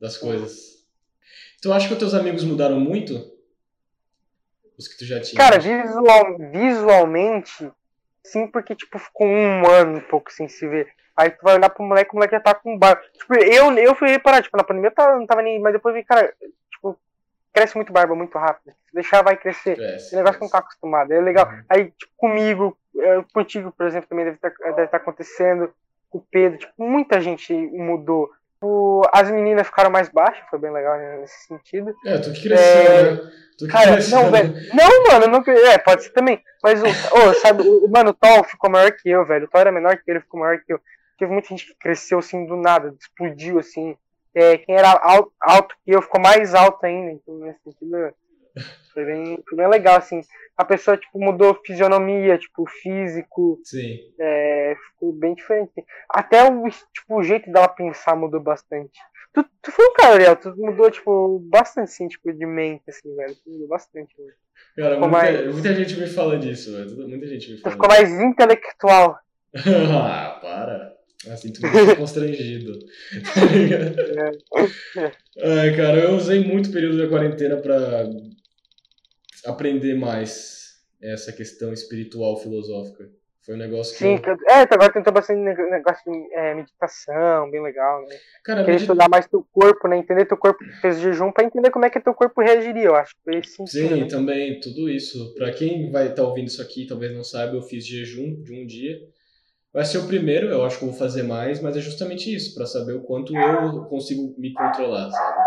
das coisas. Tu acha que os teus amigos mudaram muito? Os que tu já tinha? Cara, visual, visualmente, sim, porque, tipo, ficou um ano um pouco sem se ver. Aí tu vai olhar pro moleque, o moleque já tá com barba. Tipo, eu, eu fui reparar, tipo, na pandemia eu tava, não tava nem. Mas depois vi, cara, cresce muito barba muito rápido. Se deixar, vai crescer. Cresce, Esse negócio que não tá acostumado. É legal. Uhum. Aí, tipo, comigo, contigo, por exemplo, também deve estar tá, deve tá acontecendo. O Pedro, tipo, muita gente mudou. As meninas ficaram mais baixas, foi bem legal nesse sentido. É, tu que cresceu, é... né? Tu que cara, cresceu, não, velho. Não, mano, não. É, pode ser também. Mas, o, oh, sabe, o, mano, o Thor ficou maior que eu, velho. O Thor era menor que ele, ficou maior que eu. Teve muita gente que cresceu assim do nada, explodiu assim. É, quem era alto, alto que eu ficou mais alto ainda. Então, nesse sentido, foi bem, foi bem legal, assim. A pessoa, tipo, mudou fisionomia, tipo, físico. Sim. É, ficou bem diferente. Até o, tipo, o jeito dela pensar mudou bastante. Tu, tu foi um cara, Ariel, tu mudou, tipo, bastante, assim, tipo, de mente, assim, velho. Tu mudou bastante, velho. Cara, muita, mais... muita, gente me fala disso, velho. Muita gente me fala. Tu ficou mais intelectual. ah, para. Assim, tu me constrangido. Ai, cara, eu usei muito o período da quarentena pra aprender mais essa questão espiritual filosófica. Foi um negócio que. Sim, eu... é, agora tentou bastante negócio de é, meditação, bem legal, né? Cara, Querer medit... estudar mais teu corpo, né? Entender teu corpo, fez jejum pra entender como é que teu corpo reagiria, eu acho. Foi esse Sim, né? também, tudo isso. Pra quem vai estar tá ouvindo isso aqui, talvez não saiba, eu fiz jejum de um dia. Vai ser o primeiro, eu acho que eu vou fazer mais, mas é justamente isso, para saber o quanto eu consigo me controlar, sabe?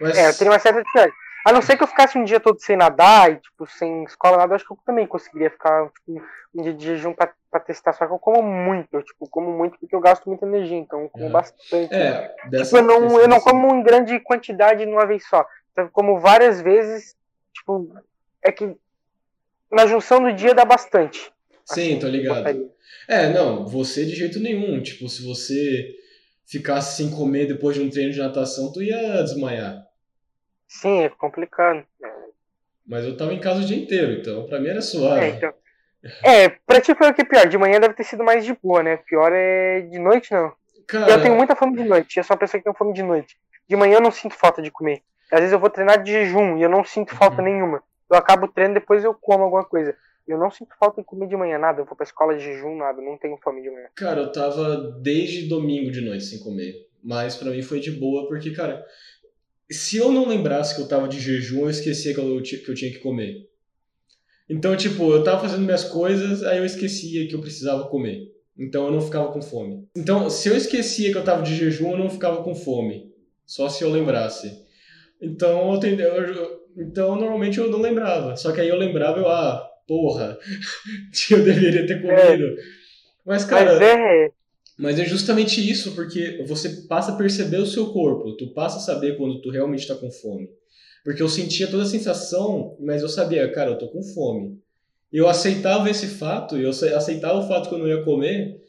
Mas... É, eu tenho uma certa dificuldade. A não ser que eu ficasse um dia todo sem nadar e, tipo, sem escola, nada, eu acho que eu também conseguiria ficar tipo, um dia de jejum pra, pra, testar. Só que eu como muito, eu, tipo, como muito porque eu gasto muita energia, então eu como uhum. bastante. É, tipo, eu não, eu não como em grande quantidade numa vez só. Então, eu como várias vezes, tipo, é que na junção do dia dá bastante. Sim, assim, tô ligado. É, não, você de jeito nenhum. Tipo, se você ficasse sem comer depois de um treino de natação, tu ia desmaiar. Sim, é complicado. Mas eu tava em casa o dia inteiro, então pra mim era suave. É, então... é pra ti foi o que é pior. De manhã deve ter sido mais de boa, né? Pior é de noite, não. Cara... Eu tenho muita fome de noite. Eu sou uma pessoa que tem fome de noite. De manhã eu não sinto falta de comer. Às vezes eu vou treinar de jejum e eu não sinto falta uhum. nenhuma. Eu acabo o treino depois eu como alguma coisa. Eu não sinto falta em comer de manhã, nada. Eu vou pra escola de jejum, nada. Não tenho fome de manhã. Cara, eu tava desde domingo de noite sem comer. Mas para mim foi de boa, porque, cara, se eu não lembrasse que eu tava de jejum, eu esquecia que eu, que eu tinha que comer. Então, tipo, eu tava fazendo minhas coisas, aí eu esquecia que eu precisava comer. Então eu não ficava com fome. Então, se eu esquecia que eu tava de jejum, eu não ficava com fome. Só se eu lembrasse. Então, eu, eu, então normalmente eu não lembrava. Só que aí eu lembrava, eu, ah, porra, eu deveria ter comido. É. Mas, cara. Mas é, mas é justamente isso, porque você passa a perceber o seu corpo, tu passa a saber quando tu realmente está com fome. Porque eu sentia toda a sensação, mas eu sabia, cara, eu tô com fome. Eu aceitava esse fato, eu aceitava o fato que eu não ia comer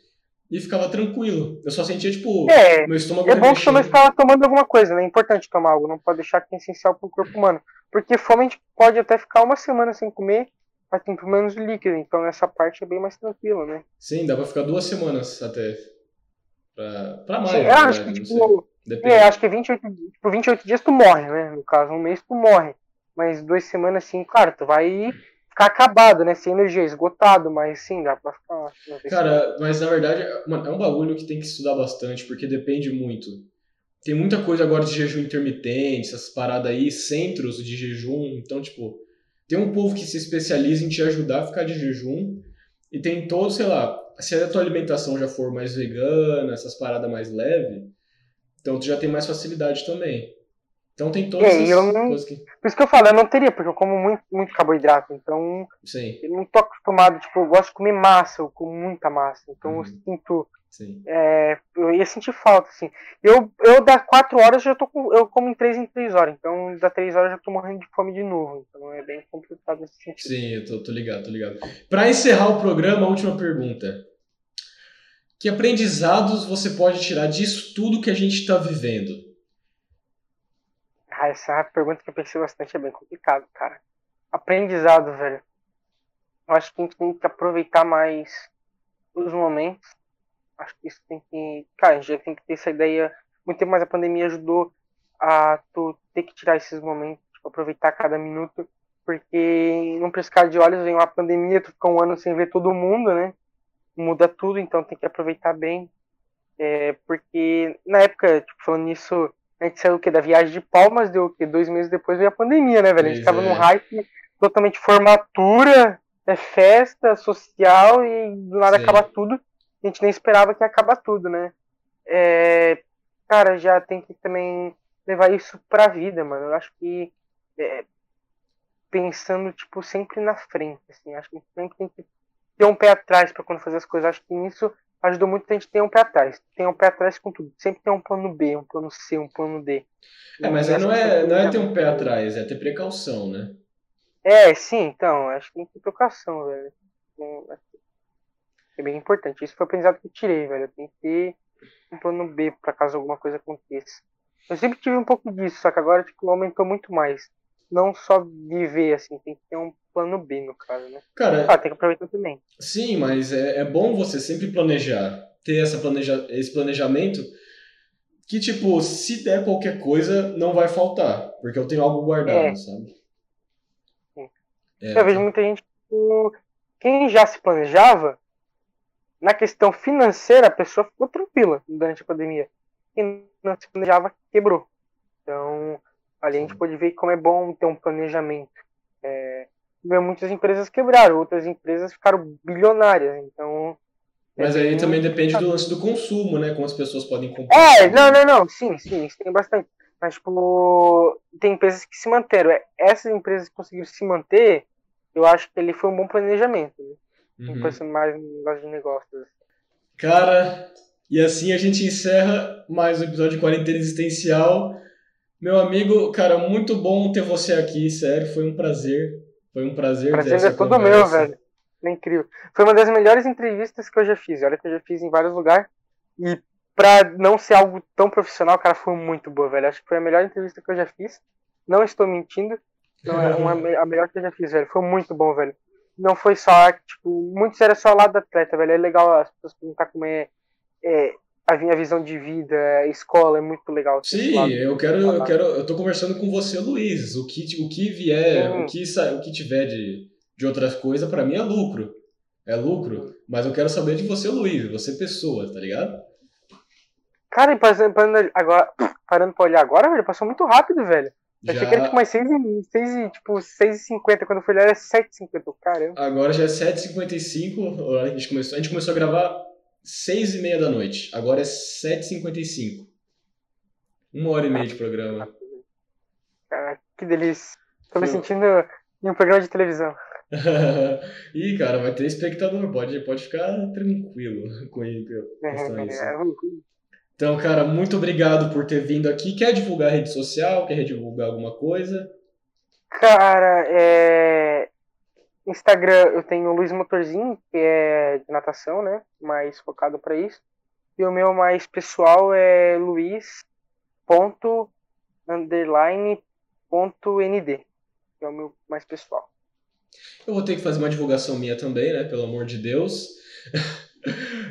e ficava tranquilo. Eu só sentia, tipo, é, meu estômago É bom que você estava tomando alguma coisa, né? É importante tomar algo, não pode deixar que é essencial pro corpo humano. Porque fome a gente pode até ficar uma semana sem comer, mas tem pelo menos líquido, então essa parte é bem mais tranquila, né? Sim, dá pra ficar duas semanas até. Pra, pra mais, Sim, eu acho que, tipo, é, acho que 28, tipo, 28 dias tu morre, né? No caso, um mês tu morre. Mas duas semanas, assim, claro, tu vai ficar acabado, né? Sem energia, esgotado, mas sim, dá pra ficar. Cara, mas na verdade, é um bagulho que tem que estudar bastante, porque depende muito. Tem muita coisa agora de jejum intermitente, essas paradas aí, centros de jejum. Então, tipo, tem um povo que se especializa em te ajudar a ficar de jejum. E tem todo, sei lá, se a tua alimentação já for mais vegana, essas paradas mais leve, então tu já tem mais facilidade também. Então tem todas É, eu essas não- coisas que. Por isso que eu falo, eu não teria, porque eu como muito, muito carboidrato. Então, Sim, eu não tô acostumado, tipo, eu gosto de comer massa, eu como muita massa. Então eu Uhum. sinto. sim. é, eu ia sentir falta, assim. Eu, eu das 4 horas já tô com. Eu como em 3 em 3 horas. Então, das 3 horas eu já tô morrendo de fome de novo. Então é bem complicado nesse sentido. Sim, eu tô, tô ligado, tô ligado. Pra encerrar o programa, a última pergunta. Que aprendizados você pode tirar disso tudo que a gente tá vivendo? Ah, essa pergunta que eu pensei bastante, é bem complicado, cara. Aprendizado, velho. Eu acho que a gente tem que aproveitar mais os momentos. Acho que isso tem que. Cara, a gente tem que ter essa ideia. Muito mais a pandemia ajudou a tu ter que tirar esses momentos, tipo, aproveitar cada minuto. Porque num piscar de olhos vem uma pandemia, tu fica um ano sem ver todo mundo, né? Muda tudo, então tem que aproveitar bem. É, porque na época, tipo, falando nisso, a gente saiu o quê? Da viagem de Palmas, deu o quê? Dois meses depois veio a pandemia, né, velho? A gente Pois tava é. num hype totalmente formatura, é festa social e do nada Sim. acaba tudo. A gente nem esperava que ia acabar tudo, né? É, cara, já tem que também levar isso pra vida, mano. Eu acho que é, pensando, tipo, sempre na frente, assim. Acho que a gente sempre tem que ter um pé atrás pra quando fazer as coisas. Acho que nisso ajudou muito a gente ter um pé atrás. Tem um pé atrás com tudo. Sempre tem um plano B, um plano C, um plano D. É, mas não é, não é já- ter um pé atrás, é ter precaução, né? É, sim, então, acho que tem que ter precaução, velho. É bem importante. Isso foi o aprendizado que eu tirei, velho. Tem que ter um plano B pra caso alguma coisa aconteça. Eu sempre tive um pouco disso, só que agora, tipo, aumentou muito mais. Não só viver, assim, tem que ter um plano B, no caso, né? Cara, Ah, tem que aproveitar também. sim, mas é, é bom você sempre planejar, ter essa planeja, esse planejamento que, tipo, se der qualquer coisa, não vai faltar, porque eu tenho algo guardado, É. sabe? Sim. É, Eu vejo muita gente, tipo, quem já se planejava, na questão financeira, a pessoa ficou tranquila durante a pandemia. Quem não se planejava, quebrou. Então, ali a gente pode ver como é bom ter um planejamento. É, muitas empresas quebraram, outras empresas ficaram bilionárias. Então, Mas é aí também depende do lance do consumo, né? Como as pessoas podem comprar. É, não, não, não, sim, sim, isso tem bastante. Mas, tipo, tem empresas que se manteram. É, Essas empresas que conseguiram se manter, eu acho que ele foi um bom planejamento. Né? Uhum. Pensando mais no negócio de negócios. Cara, e assim a gente encerra mais um episódio de Quarentena Existencial. Meu amigo, cara, muito bom ter você aqui, sério, foi um prazer. Foi um prazer Prazer é todo conversa. meu, velho. É incrível. Foi uma das melhores entrevistas que eu já fiz. Olha que eu já fiz em vários lugares. E pra não ser algo tão profissional, cara, foi muito boa, velho. Acho que foi a melhor entrevista que eu já fiz. Não estou mentindo. Não é uma, a melhor que eu já fiz, velho. Foi muito bom, velho. Não foi só, tipo, muitos era só o lado do atleta, velho. É legal as pessoas perguntar como é, é a minha visão de vida, a escola, é muito legal. Sim, eu quero, eu quero, eu tô conversando com você, Luiz. O que, o que vier, o que, o que tiver de, de outras coisas, pra mim é lucro. É lucro. Mas eu quero saber de você, Luiz, você pessoa, tá ligado? Cara, e parando, parando, agora, parando pra olhar agora, velho, passou muito rápido, velho. Eu achei que era Já, tipo mais 6 e, 6 e, tipo, 6 e 50, quando eu fui olhar era 7 e 50, caramba. agora já é 7h55, a gente começou, a gente começou a gravar 6h30 da noite. Agora é 7h55. Uma hora e meia de programa. Cara, que delícia. Tô me sentindo em um programa de televisão. Ih, cara, vai ter espectador, pode, pode ficar tranquilo com questão a isso. É, Então, cara, muito obrigado por ter vindo aqui. Quer divulgar a rede social? Quer divulgar alguma coisa? Cara, é... Instagram eu tenho o Luiz Motorzinho, que é de natação, né? Mais focado pra isso. E o meu mais pessoal é Luiz underline nd, que é o meu mais pessoal. Eu vou ter que fazer uma divulgação minha também, né? Pelo amor de Deus.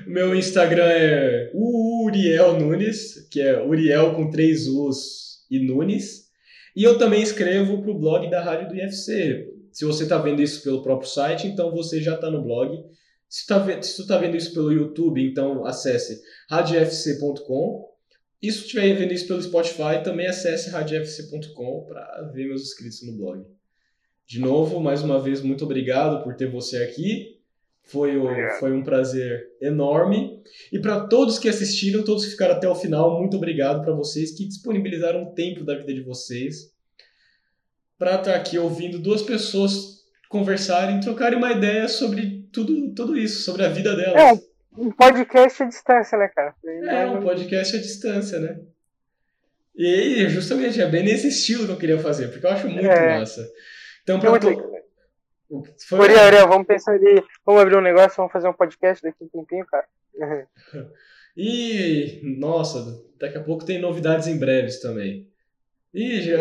Meu Instagram é Uriel Nunes, que é Uriel com três U's e Nunes. E eu também escrevo pro blog da Rádio do IFC. Se você está vendo isso pelo próprio site, então você já está no blog. Se, tá, ve- se tu está vendo isso pelo YouTube, então acesse radiofc.com. E se estiver vendo isso pelo Spotify, também acesse radiofc.com para ver meus inscritos no blog. De novo, mais uma vez, muito obrigado por ter você aqui. Foi, o, foi um prazer enorme. E para todos que assistiram, todos que ficaram até o final, muito obrigado para vocês que disponibilizaram um tempo da vida de vocês para estar tá aqui ouvindo duas pessoas conversarem, trocarem uma ideia sobre tudo, tudo isso, sobre a vida delas. É, um podcast à distância, né, cara? É, um podcast à distância, né? E justamente é bem nesse estilo que eu queria fazer, porque eu acho muito é. massa. Então, pra to... Foi... Ariel, Ariel, vamos pensar ali, vamos abrir um negócio, vamos fazer um podcast daqui um tempinho, cara. e, nossa, daqui a pouco tem novidades em breves também. E já,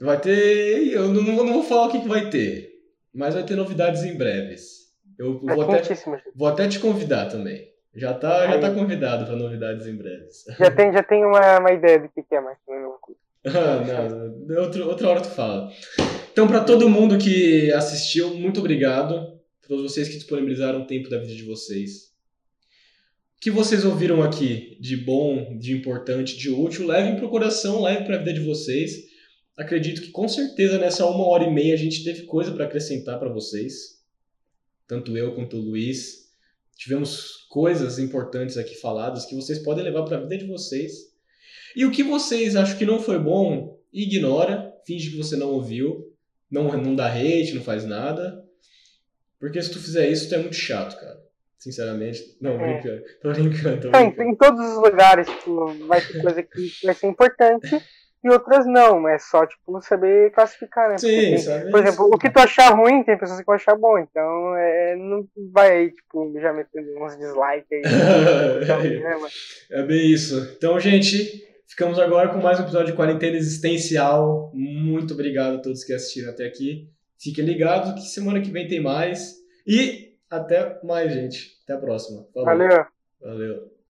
vai ter, eu não, não vou falar o que, que vai ter, mas vai ter novidades em breves. Eu é vou, até, vou até te convidar também. Já tá, já tá convidado para novidades em breves. Já tem, já tem uma, uma ideia do que, é, mas não ah, não, outra, outra hora tu fala. Então, para todo mundo que assistiu, muito obrigado. Para todos vocês que disponibilizaram o tempo da vida de vocês. O que vocês ouviram aqui de bom, de importante, de útil, levem para o coração, levem para a vida de vocês. Acredito que com certeza nessa uma hora e meia a gente teve coisa para acrescentar para vocês tanto eu quanto o Luiz, tivemos coisas importantes aqui faladas que vocês podem levar para a vida de vocês. E o que vocês acham que não foi bom, ignora, finge que você não ouviu, não, não dá hate, não faz nada. Porque se tu fizer isso, tu é muito chato, cara. Sinceramente. Não, é. brincando. Tô brincando. Tô brincando. É, em todos os lugares, tipo, vai ter coisa que vai ser importante e outras não, mas só, tipo, saber classificar, né? Sim, sabe Por exemplo, o que tu achar ruim, tem pessoas que vão achar bom, então é, não vai, tipo, já metendo uns dislikes aí. então, né, é bem isso. Então, gente, ficamos agora com mais um episódio de Quarentena Existencial. Muito obrigado a todos que assistiram até aqui. Fiquem ligados que semana que vem tem mais. E até mais, gente. Até a próxima. Falou. Valeu. Valeu.